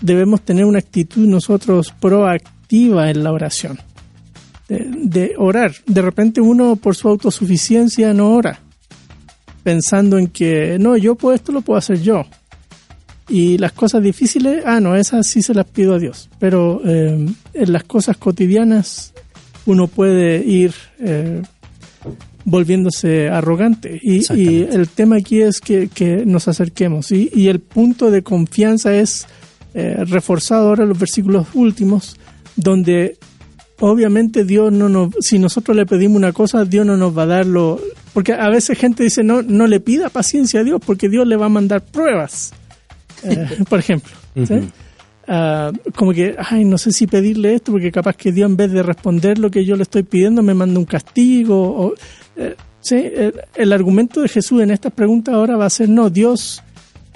debemos tener una actitud nosotros proactiva en la oración de, orar. De repente uno por su autosuficiencia no ora, pensando en que no, yo puedo esto lo puedo hacer yo. Y las cosas difíciles, ah, no, esas sí se las pido a Dios. Pero eh, en las cosas cotidianas uno puede ir eh, volviéndose arrogante. Y, y, el tema aquí es que, que nos acerquemos. Y, y, el punto de confianza es eh, reforzado ahora en los versículos últimos, donde obviamente Dios no nos, si nosotros le pedimos una cosa, Dios no nos va a dar lo, porque a veces gente dice no, no le pida paciencia a Dios porque Dios le va a mandar pruebas, eh, por ejemplo. Ah, como que, ay, no sé si pedirle esto porque capaz que Dios en vez de responder lo que yo le estoy pidiendo me manda un castigo. O, eh, ¿sí? el, argumento de Jesús en esta pregunta ahora va a ser no, Dios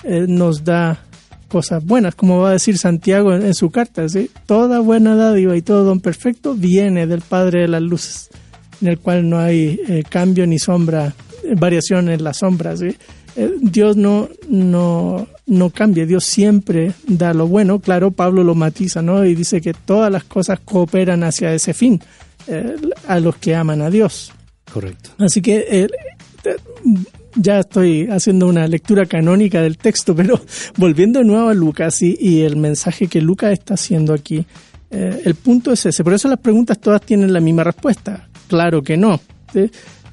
eh, nos da cosas buenas, como va a decir Santiago en, su carta. ¿sí? Toda buena dádiva y todo don perfecto viene del Padre de las Luces, en el cual no hay eh, cambio ni sombra, eh, variación en la sombra. ¿sí? Eh, Dios no, no, no cambia, Dios siempre da lo bueno. Claro, Pablo lo matiza ¿no? y dice que todas las cosas cooperan hacia ese fin, a los que aman a Dios. Correcto. Así que ya estoy haciendo una lectura canónica del texto, pero volviendo de nuevo a Lucas y, el mensaje que Lucas está haciendo aquí, eh, el punto es ese. Por eso las preguntas todas tienen la misma respuesta. Claro que no.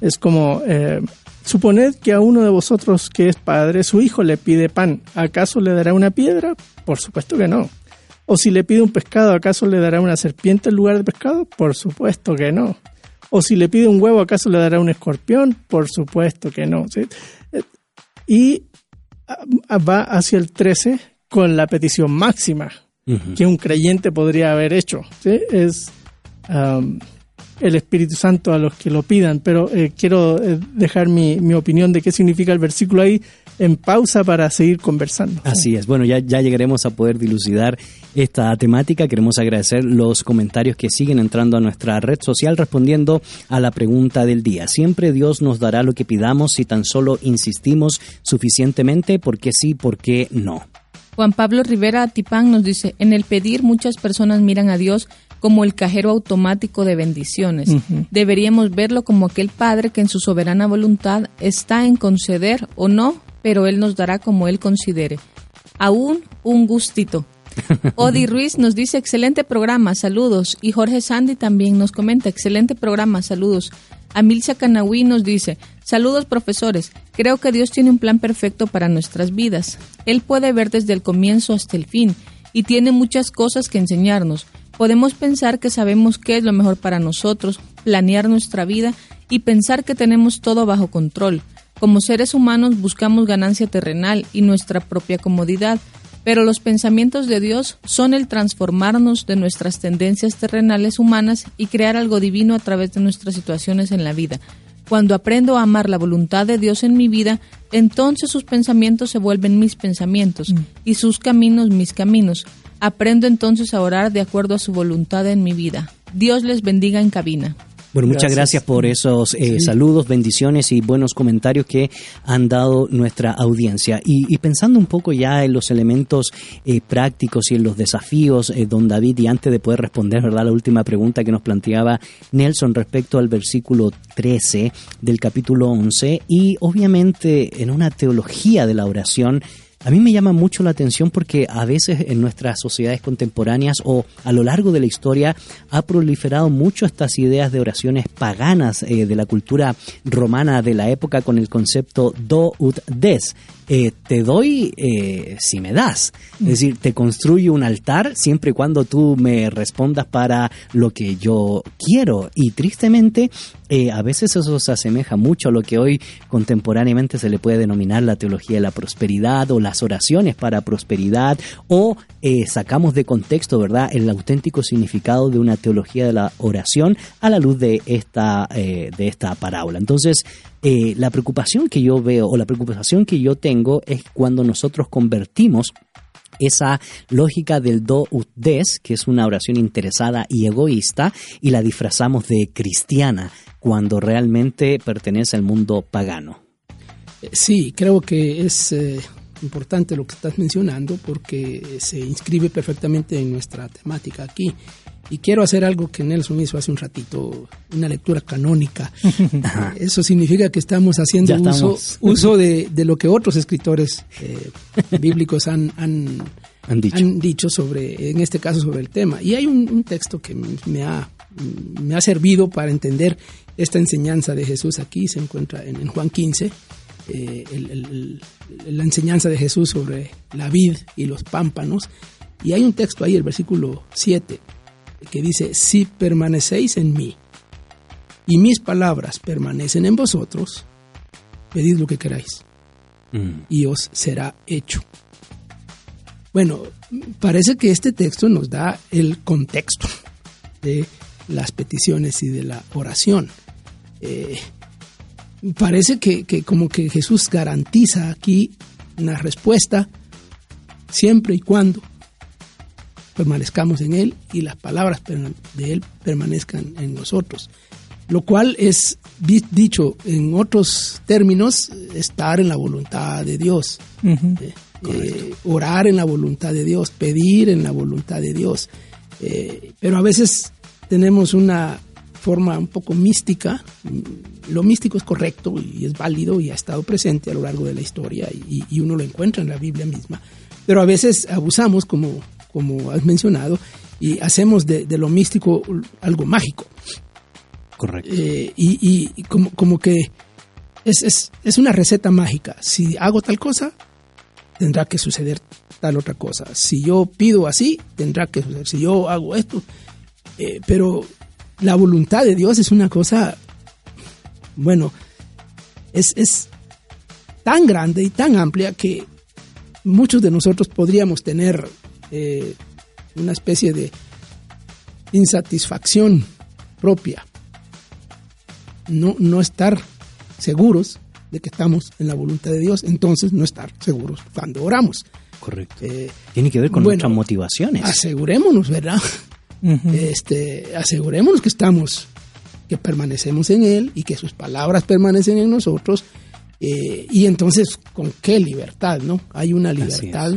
Es como, eh, suponed que a uno de vosotros que es padre, su hijo le pide pan, ¿acaso le dará una piedra? Por supuesto que no. O si le pide un pescado, ¿acaso le dará una serpiente en lugar de pescado? Por supuesto que no. O si le pide un huevo, ¿acaso le dará un escorpión? Por supuesto que no. Eh, y va hacia el 13 con la petición máxima que un creyente podría haber hecho. Es am, el Espíritu Santo a los que lo pidan, pero eh, quiero eh, dejar mi, mi opinión de qué significa el versículo ahí en pausa para seguir conversando. Así es. Bueno, ya, ya llegaremos a poder dilucidar esta temática. Queremos agradecer los comentarios que siguen entrando a nuestra red social respondiendo a la pregunta del día. Siempre Dios nos dará lo que pidamos si tan solo insistimos suficientemente. ¿Por qué sí? ¿Por qué no? Juan Pablo Rivera Atipán nos dice, en el pedir muchas personas miran a Dios como el cajero automático de bendiciones. Deberíamos verlo como aquel Padre que en su soberana voluntad está en conceder o no, pero Él nos dará como Él considere. Aún un gustito. Odi Ruiz nos dice excelente programa, saludos. Y Jorge Sandy también nos comenta excelente programa, saludos. Amilcia Canahui nos dice saludos profesores. Creo que Dios tiene un plan perfecto para nuestras vidas. Él puede ver desde el comienzo hasta el fin y tiene muchas cosas que enseñarnos. Podemos pensar que sabemos qué es lo mejor para nosotros, planear nuestra vida y pensar que tenemos todo bajo control. Como seres humanos buscamos ganancia terrenal y nuestra propia comodidad, pero los pensamientos de Dios son el transformarnos de nuestras tendencias terrenales humanas y crear algo divino a través de nuestras situaciones en la vida. Cuando aprendo a amar la voluntad de Dios en mi vida, entonces sus pensamientos se vuelven mis pensamientos y sus caminos mis caminos. Aprendo entonces a orar de acuerdo a su voluntad en mi vida. Dios les bendiga en cabina. Bueno, muchas Gracias. gracias por esos eh, saludos, bendiciones y buenos comentarios que han dado nuestra audiencia. Y, y pensando un poco ya en los elementos eh, prácticos y en los desafíos, eh, don David, y antes de poder responder, ¿verdad?, la última pregunta que nos planteaba Nelson respecto al versículo 13 del capítulo 11, y obviamente en una teología de la oración, a mí me llama mucho la atención porque a veces en nuestras sociedades contemporáneas o a lo largo de la historia ha proliferado mucho estas ideas de oraciones paganas eh, de la cultura romana de la época con el concepto do ut des. Eh, te doy eh, si me das. Es decir, te construyo un altar siempre y cuando tú me respondas para lo que yo quiero. Y tristemente, eh, a veces eso se asemeja mucho a lo que hoy contemporáneamente se le puede denominar la teología de la prosperidad o las oraciones para prosperidad o eh, sacamos de contexto, ¿verdad?, el auténtico significado de una teología de la oración a la luz de esta, eh, de esta parábola. Entonces, eh, la preocupación que yo veo o la preocupación que yo tengo es cuando nosotros convertimos esa lógica del do ut des, que es una oración interesada y egoísta, y la disfrazamos de cristiana, cuando realmente pertenece al mundo pagano. Eh, Sí, creo que es eh, importante lo que estás mencionando porque se inscribe perfectamente en nuestra temática aquí. Y quiero hacer algo que Nelson hizo hace un ratito, una lectura canónica. Eso significa que estamos haciendo uso, uso de, de lo que otros escritores eh, bíblicos han, han, Han dicho. han dicho sobre, en este caso, sobre el tema. Y hay un, un texto que me ha, me ha servido para entender esta enseñanza de Jesús aquí, se encuentra en, en Juan 15, eh, el- el- el- la enseñanza de Jesús sobre la vid y los pámpanos. Y hay un texto ahí, el versículo 7, que dice, si permanecéis en mí y mis palabras permanecen en vosotros, pedid lo que queráis Mm. y os será hecho. Bueno, parece que este texto nos da el contexto de las peticiones y de la oración. Eh, parece que, que como que Jesús garantiza aquí una respuesta siempre y cuando permanezcamos en Él y las palabras de Él permanezcan en nosotros. Lo cual es, di- dicho en otros términos, estar en la voluntad de Dios. Eh, eh, orar en la voluntad de Dios, pedir en la voluntad de Dios. Eh, pero a veces tenemos una forma un poco mística. Mm, Lo místico es correcto y es válido y ha estado presente a lo largo de la historia y, y uno lo encuentra en la Biblia misma. Pero a veces abusamos, como, como has mencionado, y hacemos de, de lo místico algo mágico. Correcto. Eh, y, y- y como, como que es, es, es una receta mágica. Si hago tal cosa, tendrá que suceder tal otra cosa. Si yo pido así, tendrá que suceder. Si yo hago esto. Eh, pero la voluntad de Dios es una cosa, bueno, es, es tan grande y tan amplia que muchos de nosotros podríamos tener eh, una especie de insatisfacción propia no, no estar seguros de que estamos en la voluntad de Dios, entonces no estar seguros cuando oramos. Correcto. Eh, Tiene que ver con bueno, nuestras motivaciones. asegurémonos, ¿verdad? este, asegurémonos que estamos, que permanecemos en Él y que sus palabras permanecen en nosotros. eh, y entonces, ¿con qué libertad, no? Hay una Así libertad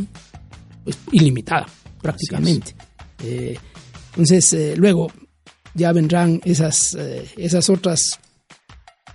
pues, ilimitada, prácticamente. Eh, entonces, eh, luego ya vendrán esas, eh, esas otras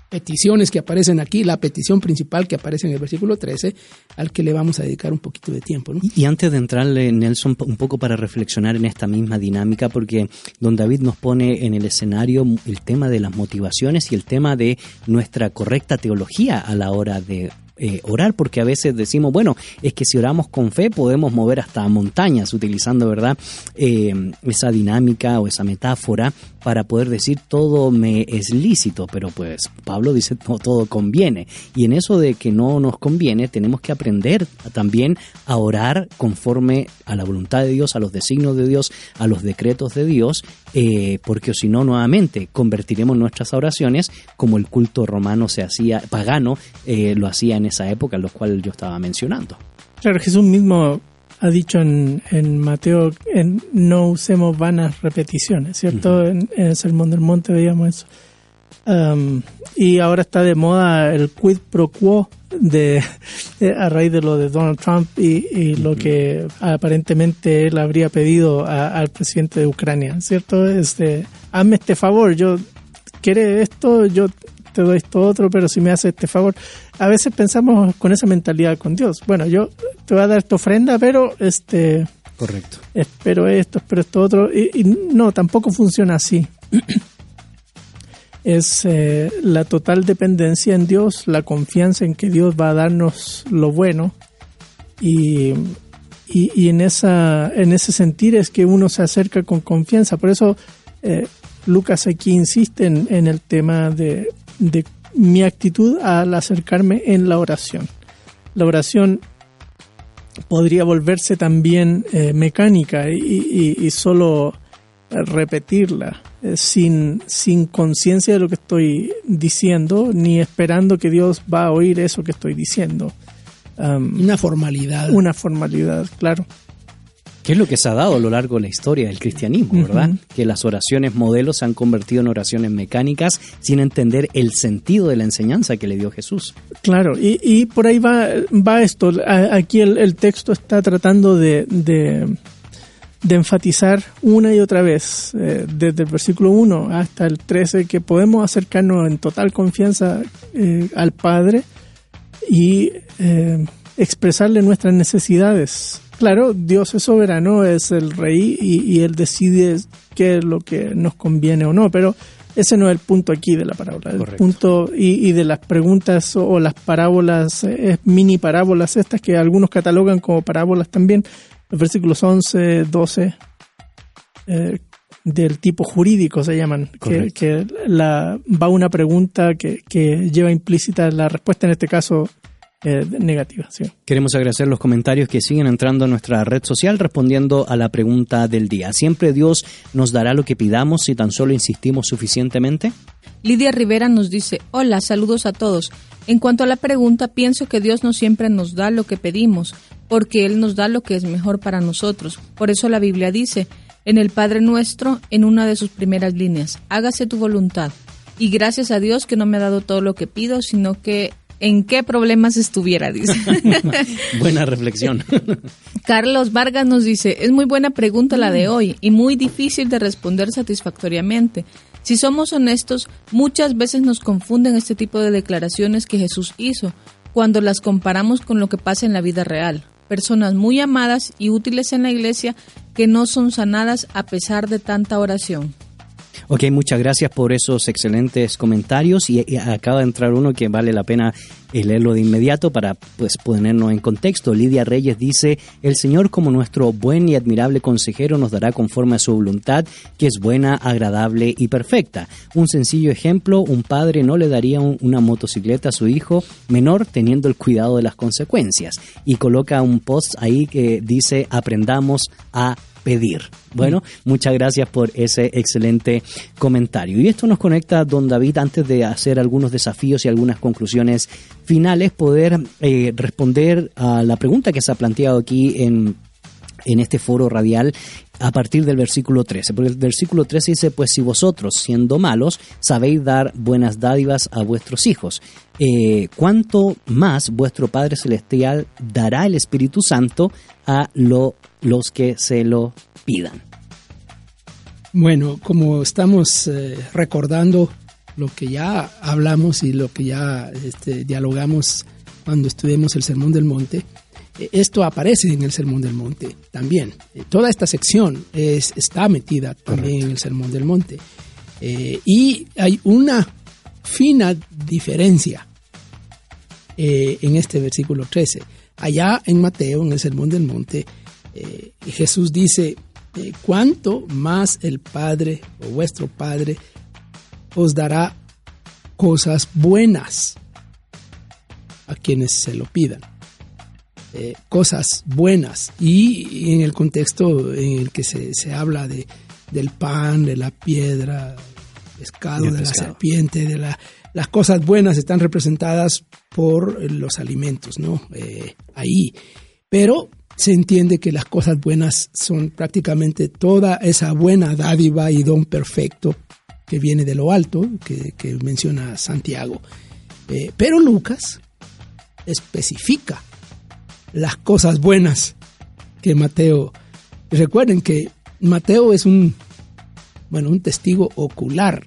peticiones que aparecen aquí, la petición principal que aparece en el versículo 13, al que le vamos a dedicar un poquito de tiempo, ¿no? Y antes de entrarle, Nelson, un poco para reflexionar en esta misma dinámica, porque don David nos pone en el escenario el tema de las motivaciones y el tema de nuestra correcta teología a la hora de eh, orar, porque a veces decimos, bueno, es que si oramos con fe podemos mover hasta montañas, utilizando, ¿verdad?, eh, esa dinámica o esa metáfora para poder decir todo me es lícito, pero pues Pablo dice no todo conviene. Y en eso de que no nos conviene, tenemos que aprender también a orar conforme a la voluntad de Dios, a los designios de Dios, a los decretos de Dios, eh, porque si no, nuevamente convertiremos nuestras oraciones como el culto romano se hacía, pagano, eh, lo hacía en esa época, lo cual yo estaba mencionando. Claro, Jesús mismo ha dicho en, en Mateo en no usemos vanas repeticiones, ¿cierto? en, en el Sermón del Monte veíamos eso. Um, y ahora está de moda el quid pro quo de, de- a raíz de lo de Donald Trump y, y lo que aparentemente él habría pedido a- al presidente de Ucrania, ¿cierto? Este, hazme este favor, yo quiere esto, yo te doy esto otro, pero si me haces este favor, a veces pensamos con esa mentalidad con Dios. Bueno, yo te voy a dar esta ofrenda, pero este Correcto. espero esto, espero esto otro. Y, y no, tampoco funciona así. es eh, la total dependencia en Dios, la confianza en que Dios va a darnos lo bueno. Y, y, y en, esa, en ese sentir es que uno se acerca con confianza. Por eso eh, Lucas aquí insiste en, en el tema de, de mi actitud al acercarme en la oración. La oración podría volverse también eh, mecánica y, y- y solo eh, repetirla eh, sin, sin conciencia de lo que estoy diciendo ni esperando que Dios va a oír eso que estoy diciendo. Um, Una formalidad. una formalidad, claro. ¿Qué es lo que se ha dado a lo largo de la historia del cristianismo, verdad? Que las oraciones modelos se han convertido en oraciones mecánicas sin entender el sentido de la enseñanza que le dio Jesús. Claro, y, y por ahí va, va esto. Aquí el, el texto está tratando de, de, de enfatizar una y otra vez, eh, desde el versículo 1 hasta el 13, que podemos acercarnos en total confianza eh, al Padre y eh, expresarle nuestras necesidades. Claro, Dios es soberano, es el rey y, y Él decide qué es lo que nos conviene o no, pero ese no es el punto aquí de la parábola. El Correcto. punto y, y de las preguntas o, o las parábolas, eh, mini parábolas estas que algunos catalogan como parábolas también, los versículos 11, 12, eh, del tipo jurídico se llaman, que, que la, va una pregunta que, que lleva implícita la respuesta, en este caso eh, negativa. ¿sí? Queremos agradecer los comentarios que siguen entrando a nuestra red social respondiendo a la pregunta del día. ¿Siempre Dios nos dará lo que pidamos si tan solo insistimos suficientemente? Lidia Rivera nos dice, hola, saludos a todos. En cuanto a la pregunta, pienso que Dios no siempre nos da lo que pedimos, porque Él nos da lo que es mejor para nosotros. Por eso la Biblia dice, en el Padre Nuestro, en una de sus primeras líneas, hágase tu voluntad. Y gracias a Dios que no me ha dado todo lo que pido, sino que en qué problemas estuviera, dice. Buena reflexión. Carlos Vargas nos dice, es muy buena pregunta la de hoy y muy difícil de responder satisfactoriamente. Si somos honestos, muchas veces nos confunden este tipo de declaraciones que Jesús hizo cuando las comparamos con lo que pasa en la vida real. Personas muy amadas y útiles en la iglesia que no son sanadas a pesar de tanta oración. Ok, muchas gracias por esos excelentes comentarios y, acaba de entrar uno que vale la pena eh, leerlo de inmediato para pues ponernos en contexto. Lidia Reyes dice, el Señor como nuestro buen y admirable consejero nos dará conforme a su voluntad, que es buena, agradable y perfecta. Un sencillo ejemplo, un padre no le daría un- una motocicleta a su hijo menor teniendo el cuidado de las consecuencias. Y coloca un post ahí que dice, aprendamos a pedir. Bueno, muchas gracias por ese excelente comentario. Y esto nos conecta, don David, antes de hacer algunos desafíos y algunas conclusiones finales, poder eh, responder a la pregunta que se ha planteado aquí en en este foro radial a partir del versículo 13. Porque el versículo 13 dice, pues si vosotros, siendo malos, sabéis dar buenas dádivas a vuestros hijos, eh, ¿cuánto más vuestro Padre Celestial dará el Espíritu Santo a lo, los que se lo pidan? Bueno, como estamos eh, recordando lo que ya hablamos y lo que ya este, dialogamos cuando estudiamos el Sermón del Monte, esto aparece en el Sermón del Monte también. Eh, toda esta sección es, está metida también en el Sermón del Monte. Eh, y hay una fina diferencia en este versículo 13. Allá en Mateo, en el Sermón del Monte, Jesús dice, ¿cuánto más el Padre o vuestro Padre os dará cosas buenas a quienes se lo pidan? Eh, cosas buenas y en el contexto en el que se, habla de, del pan, de la piedra, pescado, de la serpiente, de la, las cosas buenas están representadas por los alimentos, ¿no? Eh, ahí. Pero se entiende que las cosas buenas son prácticamente toda esa buena dádiva y don perfecto que viene de lo alto, que, menciona Santiago. Eh, pero Lucas especifica las cosas buenas que Mateo. Recuerden que Mateo es un, bueno, un testigo ocular.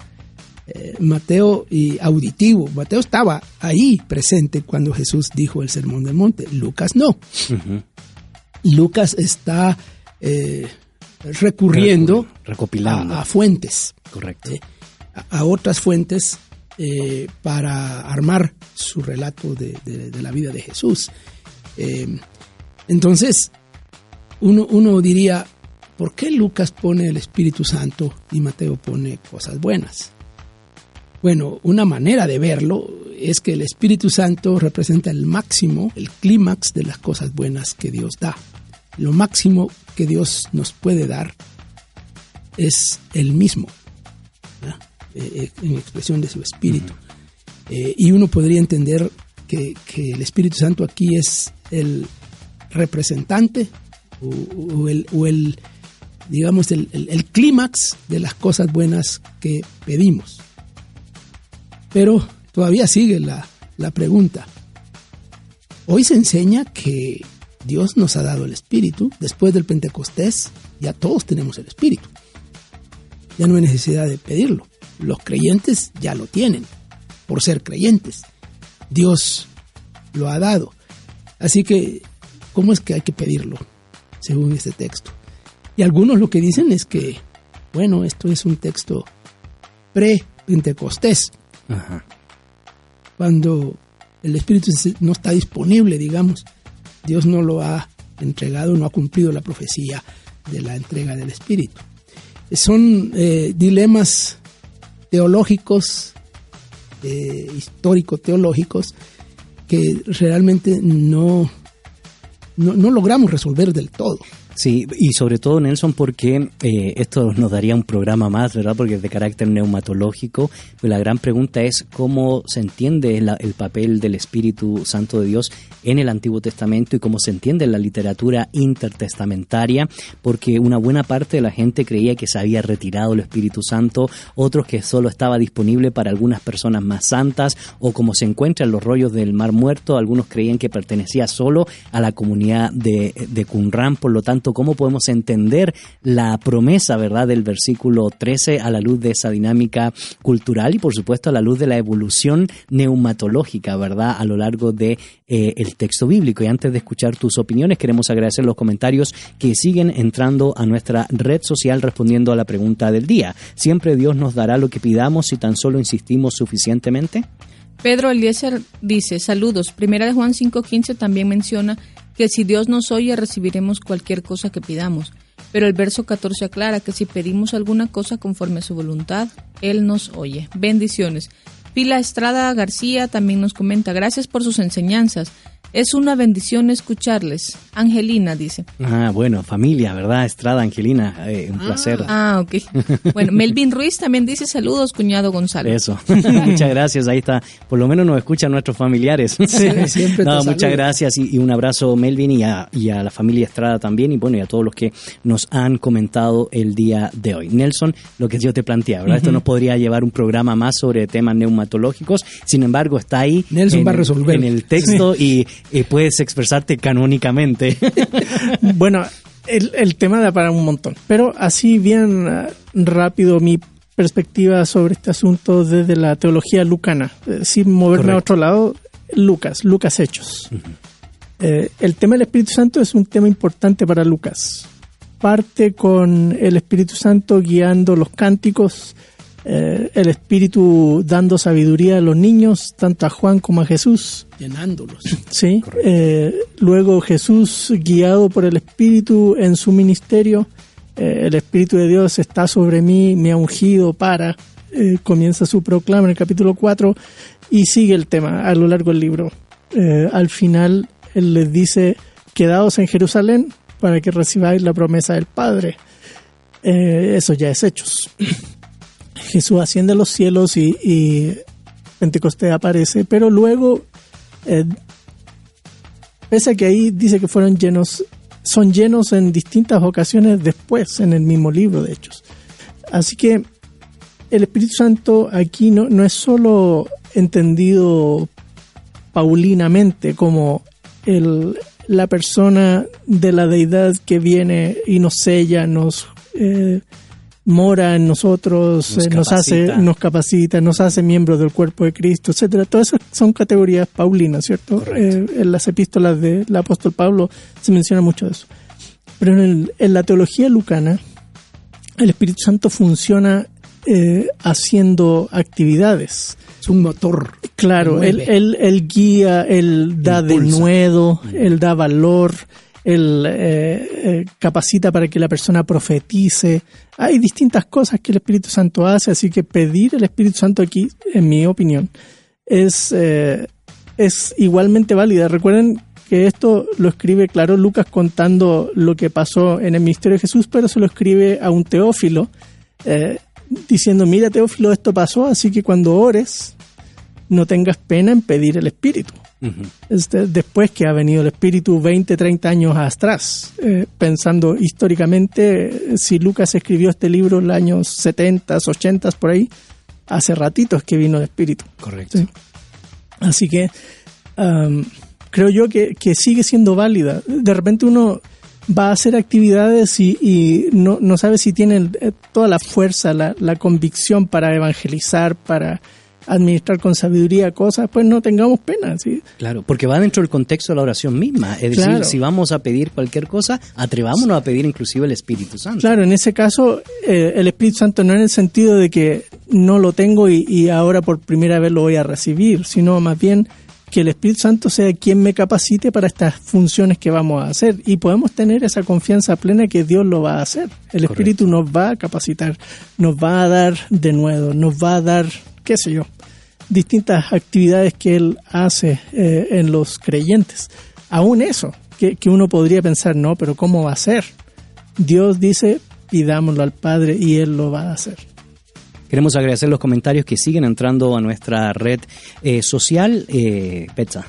Eh, Mateo y auditivo. Mateo estaba ahí presente cuando Jesús dijo el sermón del monte. Lucas no. Lucas está eh, recurriendo Recopilando. A, fuentes. Correcto. Eh, a, otras fuentes para armar su relato de, de la vida de Jesús. Eh, entonces, uno, uno diría, ¿por qué Lucas pone el Espíritu Santo y Mateo pone cosas buenas? Bueno, una manera de verlo es que el Espíritu Santo representa el máximo, el clímax de las cosas buenas que Dios da. Lo máximo que Dios nos puede dar es el mismo, eh, eh, en expresión de su Espíritu. y uno podría entender que, que, el Espíritu Santo aquí es el representante o, el, digamos, el, clímax de las cosas buenas que pedimos. Pero todavía sigue la, la pregunta. Hoy se enseña que Dios nos ha dado el Espíritu. Después del Pentecostés ya todos tenemos el Espíritu. Ya no hay necesidad de pedirlo. Los creyentes ya lo tienen por ser creyentes. Dios lo ha dado. Así que, ¿cómo es que hay que pedirlo? Según este texto. Y algunos lo que dicen es que, bueno, esto es un texto pre-pentecostés. Cuando el Espíritu no está disponible, digamos, Dios no lo ha entregado, no ha cumplido la profecía de la entrega del Espíritu. Son eh, dilemas teológicos, eh, histórico-teológicos, que realmente no, no, logramos resolver del todo. Sí, y sobre todo, Nelson, porque eh, esto nos daría un programa más, ¿verdad? Porque es de carácter neumatológico. La gran pregunta es cómo se entiende el papel del Espíritu Santo de Dios en el Antiguo Testamento y cómo se entiende en la literatura intertestamentaria, porque una buena parte de la gente creía que se había retirado el Espíritu Santo, otros que solo estaba disponible para algunas personas más santas, o como se encuentra en los rollos del Mar Muerto, algunos creían que pertenecía solo a la comunidad de, de por lo tanto, cómo podemos entender la promesa, ¿verdad?, del versículo 13 a la luz de esa dinámica cultural y, por supuesto, a la luz de la evolución neumatológica, ¿verdad?, a lo largo de eh, texto bíblico. Y antes de escuchar tus opiniones, queremos agradecer los comentarios que siguen entrando a nuestra red social respondiendo a la pregunta del día. ¿Siempre Dios nos dará lo que pidamos si tan solo insistimos suficientemente? Pedro Eliezer dice, saludos. Primera de Juan 5.15 también menciona que si Dios nos oye recibiremos cualquier cosa que pidamos. Pero el verso 14 aclara que si pedimos alguna cosa conforme a su voluntad, Él nos oye. Bendiciones. Pila Estrada García también nos comenta, gracias por sus enseñanzas. Es una bendición escucharles. Angelina dice. Ah, bueno, familia, ¿verdad? Estrada, Angelina, eh, un placer. Ah, ok. Bueno, Melvin Ruiz también dice saludos, cuñado Gonzalo. Eso, muchas gracias, ahí está. Por lo menos nos escuchan nuestros familiares. siempre te No, muchas saludo. gracias y, y un abrazo Melvin y a, y a la familia Estrada también y bueno, y a todos los que nos han comentado el día de hoy. Nelson, lo que yo te planteaba, ¿verdad? Esto nos podría llevar un programa más sobre temas neumatológicos, sin embargo está ahí Nelson en, va a resolver. en el texto y, y puedes expresarte canónicamente. Bueno, el, el tema da para un montón, pero así bien eh, rápido mi perspectiva sobre este asunto desde la teología lucana, eh, sin moverme a otro lado, Lucas, Lucas Hechos. Eh, el tema del Espíritu Santo es un tema importante para Lucas. Parte con el Espíritu Santo guiando los cánticos, eh, el Espíritu dando sabiduría a los niños, tanto a Juan como a Jesús. llenándolos. Sí. Eh, luego Jesús, guiado por el Espíritu en su ministerio, eh, el Espíritu de Dios está sobre mí, me ha ungido para. comienza su proclama en el capítulo 4 y sigue el tema a lo largo del libro. Al final, él les dice: Quedaos en Jerusalén para que recibáis la promesa del Padre. Eso ya es hechos. Jesús asciende a los cielos y, y Pentecostés aparece, pero luego eh, pese a que ahí dice que fueron llenos, son llenos en distintas ocasiones después, en el mismo libro de Hechos. Así que el Espíritu Santo aquí no, no es solo entendido paulinamente como el, la persona de la deidad que viene y nos sella, nos eh, mora en nosotros, Nos eh, nos, hace, nos capacita, nos hace miembros del cuerpo de Cristo, etcétera. Todas esas son categorías paulinas, ¿cierto? Eh, en las epístolas del apóstol Pablo se menciona mucho de eso. Pero en, el- en la teología lucana, el Espíritu Santo funciona eh, haciendo actividades. Es un motor. Claro, él, él, él guía, él da Impulsa. denuedo, él da valor, él eh, eh, capacita para que la persona profetice. Hay distintas cosas que el Espíritu Santo hace, así que pedir el Espíritu Santo aquí, en mi opinión, es, eh, es igualmente válida. Recuerden que esto lo escribe, claro, Lucas contando lo que pasó en el ministerio de Jesús, pero se lo escribe a un teófilo, diciendo, mira teófilo, esto pasó, así que cuando ores, no tengas pena en pedir el Espíritu. Este, después que ha venido el Espíritu 20, 30 años atrás, eh, pensando históricamente, eh, si Lucas escribió este libro en los años 70, 80, por ahí, hace ratitos que vino el Espíritu. Correcto. Sí. Así que creo yo que, que sigue siendo válida. De repente uno va a hacer actividades y, y no, no sabe si tiene eh, toda la fuerza, la, la convicción para evangelizar, para administrar con sabiduría cosas, pues no tengamos pena. ¿sí? Claro, porque va dentro del contexto de la oración misma. Es decir, Claro. si vamos a pedir cualquier cosa, atrevámonos a pedir inclusive el Espíritu Santo. Claro, en ese caso, eh, el Espíritu Santo no en el sentido de que no lo tengo y, y ahora por primera vez lo voy a recibir, sino más bien que el Espíritu Santo sea quien me capacite para estas funciones que vamos a hacer. Y podemos tener esa confianza plena que Dios lo va a hacer. El Espíritu nos va a capacitar, nos va a dar de nuevo, nos va a dar, qué sé yo, distintas actividades que Él hace eh, en los creyentes. Aún eso, que, que uno podría pensar, no, pero ¿cómo va a ser? Dios dice, pidámoslo al Padre y Él lo va a hacer. Queremos agradecer los comentarios que siguen entrando a nuestra red eh, social. Eh, Petza.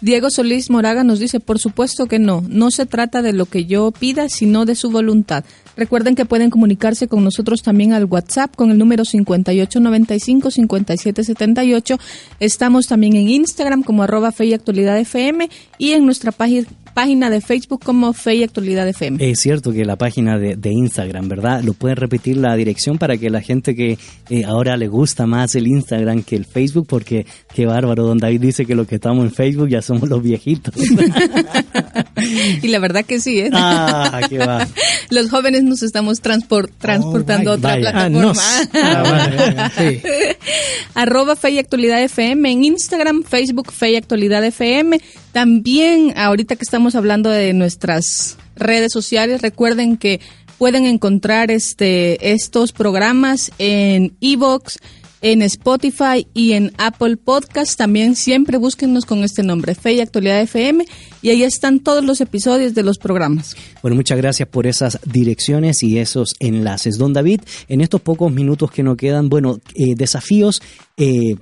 Diego Solís Moraga nos dice, por supuesto que no, no se trata de lo que yo pida, sino de su voluntad. Recuerden que pueden comunicarse con nosotros también al WhatsApp con el número 5895-5778. Estamos también en Instagram como arroba y actualidad FM y en nuestra página página de Facebook como Fe y Actualidad FM. Es cierto que la página de, de Instagram, ¿verdad? ¿Lo pueden repetir la dirección para que la gente que eh, ahora le gusta más el Instagram que el Facebook? Porque qué bárbaro, don David dice que los que estamos en Facebook ya somos los viejitos. y la verdad que sí, ¿eh? ah, qué va. Los jóvenes nos estamos transpor- transportando a otra vaya. Ah, plataforma. Ah, sí. Arroba Fe y Actualidad FM en Instagram, Facebook Fe y Actualidad FM. También, ahorita que estamos hablando de nuestras redes sociales, recuerden que pueden encontrar este estos programas en Evox, en Spotify y en Apple Podcast. También siempre búsquennos con este nombre, Fe y Actualidad FM, y ahí están todos los episodios de los programas. Bueno, muchas gracias por esas direcciones y esos enlaces. Don David, en estos pocos minutos que nos quedan, bueno, eh, desafíos eh,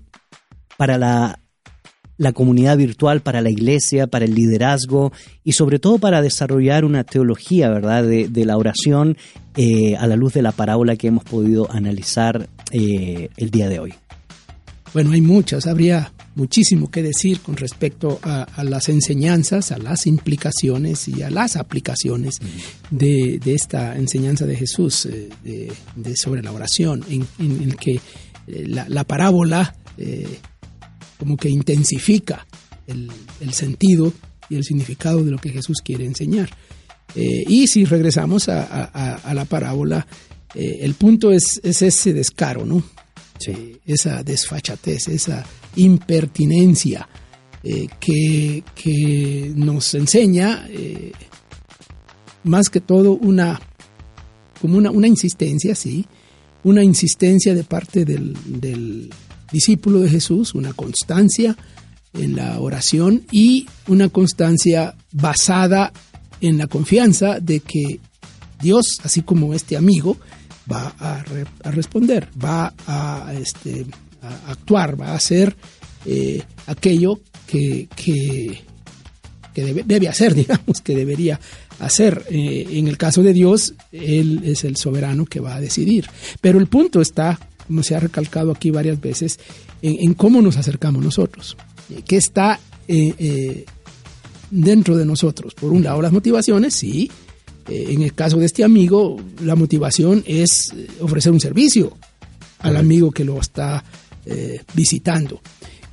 para la la comunidad virtual para la iglesia, para el liderazgo y sobre todo para desarrollar una teología, ¿verdad?, de, la oración eh, a la luz de la parábola que hemos podido analizar eh, el día de hoy. Bueno, hay muchas, habría muchísimo que decir con respecto a, las enseñanzas, a las implicaciones y a las aplicaciones de, esta enseñanza de Jesús eh, de, sobre la oración, en, el que la, parábola como que intensifica el, sentido y el significado de lo que Jesús quiere enseñar. Eh, y si regresamos a, la parábola, eh, el punto es, ese descaro, ¿no? Eh, esa desfachatez, esa impertinencia que, que, nos enseña más que todo una, como una, una insistencia, sí, una insistencia de parte del, discípulo de Jesús, una constancia en la oración y una constancia basada en la confianza de que Dios, así como este amigo, va a, responder, va a, este, actuar, va a hacer eh, aquello que, que, debe, hacer, digamos, que debería hacer. Eh, en el caso de Dios, Él es el soberano que va a decidir. Pero el punto está como se ha recalcado aquí varias veces, en, cómo nos acercamos nosotros, eh, qué está eh, eh, dentro de nosotros. Por un lado, las motivaciones, sí. en el caso de este amigo, la motivación es ofrecer un servicio al amigo que lo está visitando.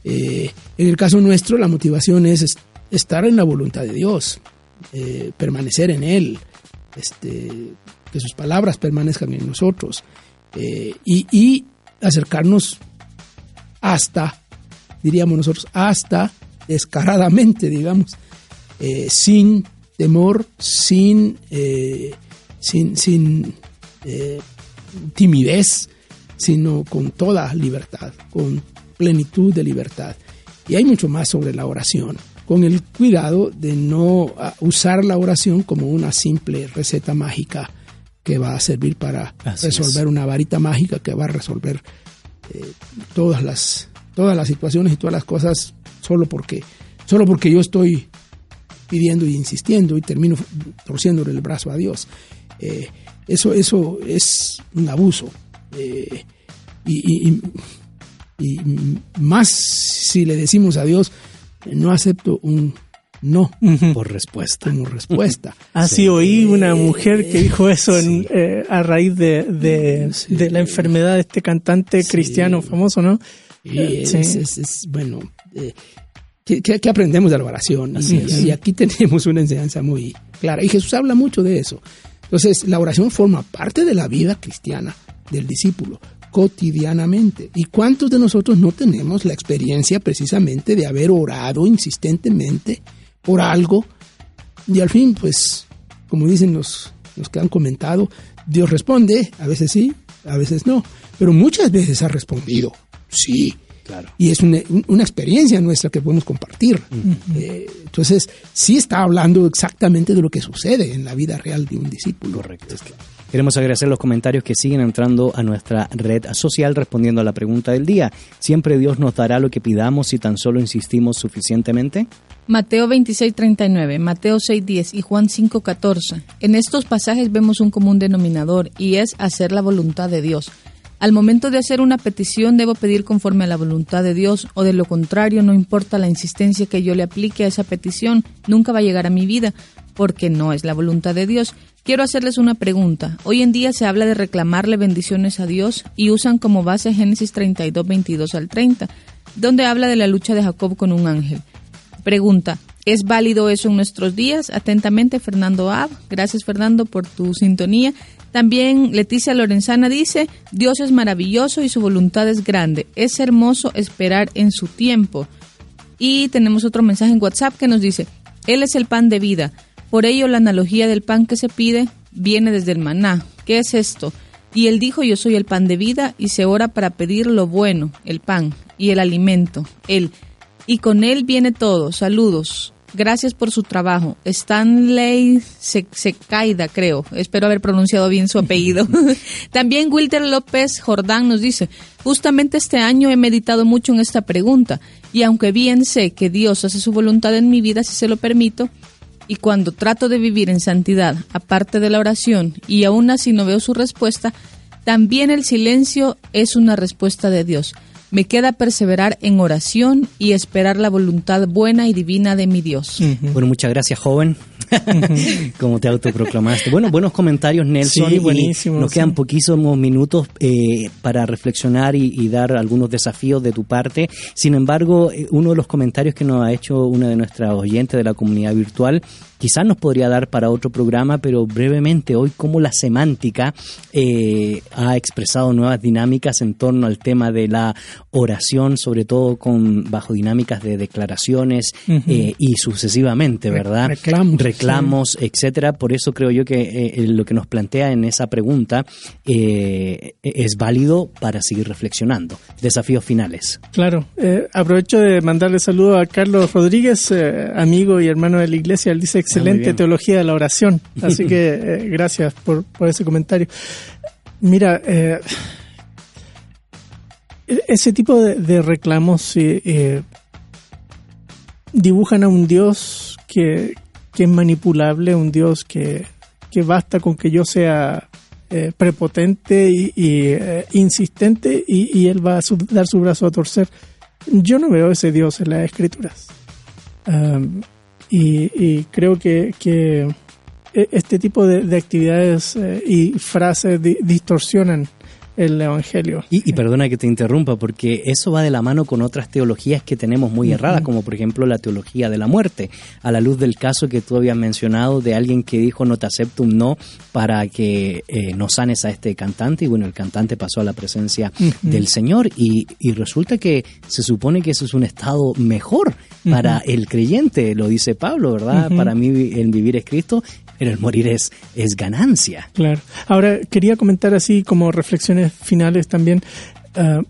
en el caso nuestro, la motivación es estar en la voluntad de Dios, permanecer en Él, este, que sus palabras permanezcan en nosotros. Eh, y, acercarnos hasta, diríamos nosotros, hasta descaradamente, digamos, eh, sin temor, sin, eh, sin, sin timidez, sino con toda libertad, con plenitud de libertad. Y hay mucho más sobre la oración, con el cuidado de no usar la oración como una simple receta mágica que va a servir para resolver una varita mágica que va a resolver eh, todas las todas las situaciones y todas las cosas solo porque solo porque yo estoy pidiendo y insistiendo y termino torciéndole el brazo a Dios. Eh, eso, eso es un abuso. Eh, y, más si le decimos a Dios, no acepto un no. Por respuesta. Como respuesta. Así oí una mujer que dijo eso eh, a raíz de, de, la enfermedad de este cantante cristiano famoso, ¿no? Es, es, bueno, eh, ¿qué, aprendemos de la oración? Y, y, aquí tenemos una enseñanza muy clara. Y Jesús habla mucho de eso. Entonces, la oración forma parte de la vida cristiana del discípulo cotidianamente. ¿Y cuántos de nosotros no tenemos la experiencia precisamente de haber orado insistentemente? Por algo y al fin, pues, como dicen los, los que han comentado, Dios responde, a veces sí, a veces no, pero muchas veces ha respondido, sí. Claro. Y es una, una experiencia nuestra que podemos compartir. Eh, entonces, sí está hablando exactamente de lo que sucede en la vida real de un discípulo. Correcto. Queremos agradecer los comentarios que siguen entrando a nuestra red social respondiendo a la pregunta del día. ¿Siempre Dios nos dará lo que pidamos si tan solo insistimos suficientemente? Mateo 26:39, Mateo 6:10 y Juan 5:14. En estos pasajes vemos un común denominador y es hacer la voluntad de Dios. Al momento de hacer una petición debo pedir conforme a la voluntad de Dios o de lo contrario no importa la insistencia que yo le aplique a esa petición, nunca va a llegar a mi vida porque no es la voluntad de Dios. Quiero hacerles una pregunta. Hoy en día se habla de reclamarle bendiciones a Dios y usan como base Génesis 32, 22 al 30, donde habla de la lucha de Jacob con un ángel. Pregunta, ¿es válido eso en nuestros días? Atentamente, Fernando Ab. Gracias, Fernando, por tu sintonía. También Leticia Lorenzana dice, Dios es maravilloso y su voluntad es grande. Es hermoso esperar en su tiempo. Y tenemos otro mensaje en WhatsApp que nos dice, Él es el pan de vida. Por ello, la analogía del pan que se pide viene desde el maná. ¿Qué es esto? Y él dijo, yo soy el pan de vida y se ora para pedir lo bueno, el pan y el alimento, él. Y con él viene todo. Saludos. Gracias por su trabajo. Stanley Secaida, creo. Espero haber pronunciado bien su apellido. También Wilder López Jordán nos dice, justamente este año he meditado mucho en esta pregunta y aunque bien sé que Dios hace su voluntad en mi vida si se lo permito, y cuando trato de vivir en santidad, aparte de la oración, y aún así no veo su respuesta, también el silencio es una respuesta de Dios. Me queda perseverar en oración y esperar la voluntad buena y divina de mi Dios. Bueno, muchas gracias, joven. Como te autoproclamaste. Bueno, buenos comentarios, Nelson. Sí, buenísimo. Nos quedan poquísimos minutos eh, para reflexionar y, y, dar algunos desafíos de tu parte. Sin embargo, eh, uno de los comentarios que nos ha hecho una de nuestras oyentes de la comunidad virtual quizás nos podría dar para otro programa, pero brevemente hoy cómo la semántica eh, ha expresado nuevas dinámicas en torno al tema de la oración, sobre todo con bajo dinámicas de declaraciones uh -huh. eh, y sucesivamente, ¿verdad? Reclamos, reclamos, sí. etcétera. Por eso creo yo que eh, lo que nos plantea en esa pregunta eh, es válido para seguir reflexionando. Desafíos finales. Claro. Aprovecho de mandarle saludo a Carlos Rodríguez, amigo y hermano de la iglesia. Él dice excelente teología de la oración. Así que eh, gracias por, por, ese comentario. Mira, eh, ese tipo de, de reclamos eh, dibujan a un Dios que, que, es manipulable, un Dios que, que basta con que yo sea eh, prepotente y, y eh, insistente y, y, él va a su, dar su brazo a torcer. Yo no veo ese Dios en las escrituras. Um, y, y, creo que, que, este tipo de, de actividades eh, y frases di, distorsionan el Evangelio. Y, y, perdona que te interrumpa, porque eso va de la mano con otras teologías que tenemos muy erradas, como por ejemplo la teología de la muerte, a la luz del caso que tú habías mencionado de alguien que dijo no te acepto un no para que eh, no sanes a este cantante, y bueno, el cantante pasó a la presencia uh -huh. del Señor, y, y, resulta que se supone que eso es un estado mejor para uh -huh. el creyente, lo dice Pablo, ¿verdad? Para mí el vivir es Cristo, pero el morir es, es ganancia. Claro. Ahora, quería comentar así como reflexiones finales también. Uh,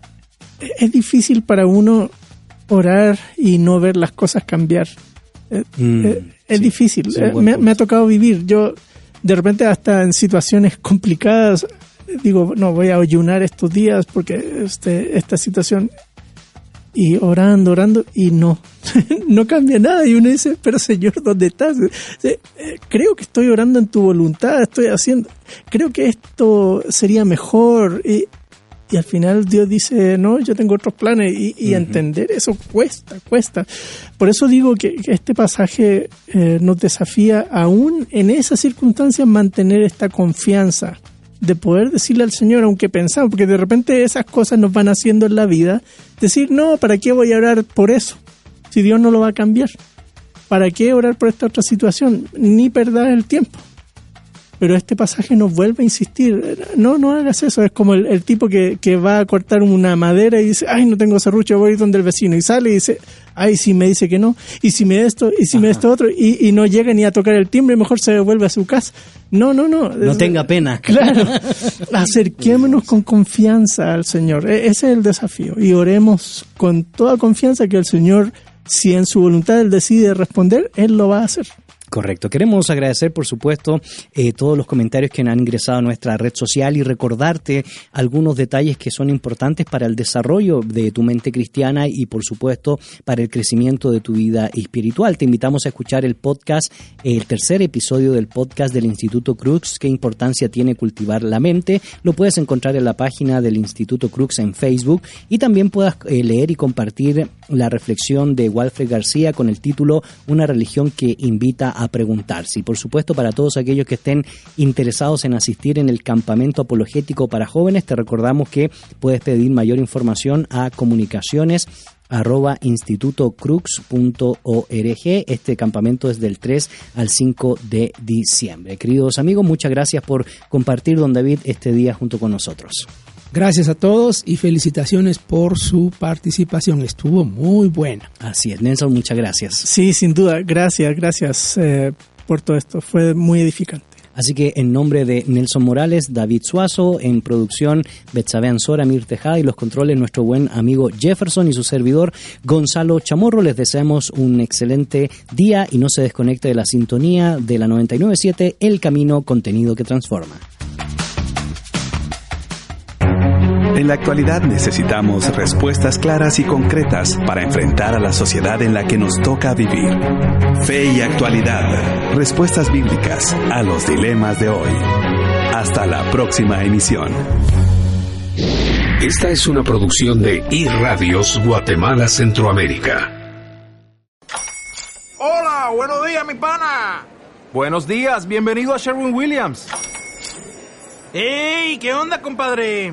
es difícil para uno orar y no ver las cosas cambiar. Mm, es, es sí, difícil. Sí, me, me, ha tocado vivir. Yo, de repente, hasta en situaciones complicadas, digo, no, voy a ayunar estos días porque este, esta situación y orando, orando, y no, no cambia nada. Y uno dice, pero Señor, ¿dónde estás? Eh, creo que estoy orando en tu voluntad, estoy haciendo, creo que esto sería mejor. Y, y al final Dios dice, no, yo tengo otros planes. Y, y uh -huh. entender eso cuesta, cuesta. Por eso digo que, que este pasaje eh, nos desafía aún en esas circunstancias mantener esta confianza de poder decirle al Señor, aunque pensamos, porque de repente esas cosas nos van haciendo en la vida, decir, no, ¿para qué voy a orar por eso? Si Dios no lo va a cambiar. ¿Para qué orar por esta otra situación? Ni perder el tiempo. Pero este pasaje nos vuelve a insistir, no, no hagas eso, es como el, el tipo que, que, va a cortar una madera y dice, ay, no tengo serrucho, voy donde el vecino, y sale y dice, ay, si me dice que no, y si me esto, y si Ajá. me esto otro, y, y, no llega ni a tocar el timbre, mejor se devuelve a su casa. No, no, no. No tenga pena. Claro, acerquémonos con confianza al Señor, e, ese es el desafío, y oremos con toda confianza que el Señor, si en su voluntad Él decide responder, Él lo va a hacer. Correcto. Queremos agradecer, por supuesto, eh, todos los comentarios que han ingresado a nuestra red social y recordarte algunos detalles que son importantes para el desarrollo de tu mente cristiana y, por supuesto, para el crecimiento de tu vida espiritual. Te invitamos a escuchar el podcast, el tercer episodio del podcast del Instituto Crux, qué importancia tiene cultivar la mente. Lo puedes encontrar en la página del Instituto Crux en Facebook y también puedas eh, leer y compartir la reflexión de Walfred García con el título Una religión que invita a preguntarse. Y por supuesto, para todos aquellos que estén interesados en asistir en el campamento apologético para jóvenes, te recordamos que puedes pedir mayor información a comunicaciones arroba institutocrux.org. Este campamento es del 3 al 5 de diciembre. Queridos amigos, muchas gracias por compartir, don David, este día junto con nosotros. Gracias a todos y felicitaciones por su participación. Estuvo muy buena. Así es, Nelson, muchas gracias. Sí, sin duda. Gracias, gracias eh, por todo esto. Fue muy edificante. Así que en nombre de Nelson Morales, David Suazo, en producción Betsabe Ansora, Mir Tejada y los controles nuestro buen amigo Jefferson y su servidor Gonzalo Chamorro, les deseamos un excelente día y no se desconecte de la sintonía de la 997 El Camino Contenido que Transforma. En la actualidad necesitamos respuestas claras y concretas para enfrentar a la sociedad en la que nos toca vivir. Fe y actualidad. Respuestas bíblicas a los dilemas de hoy. Hasta la próxima emisión. Esta es una producción de iRadios Guatemala Centroamérica. Hola, buenos días, mi pana. Buenos días, bienvenido a Sherwin Williams. ¡Ey! ¿Qué onda, compadre?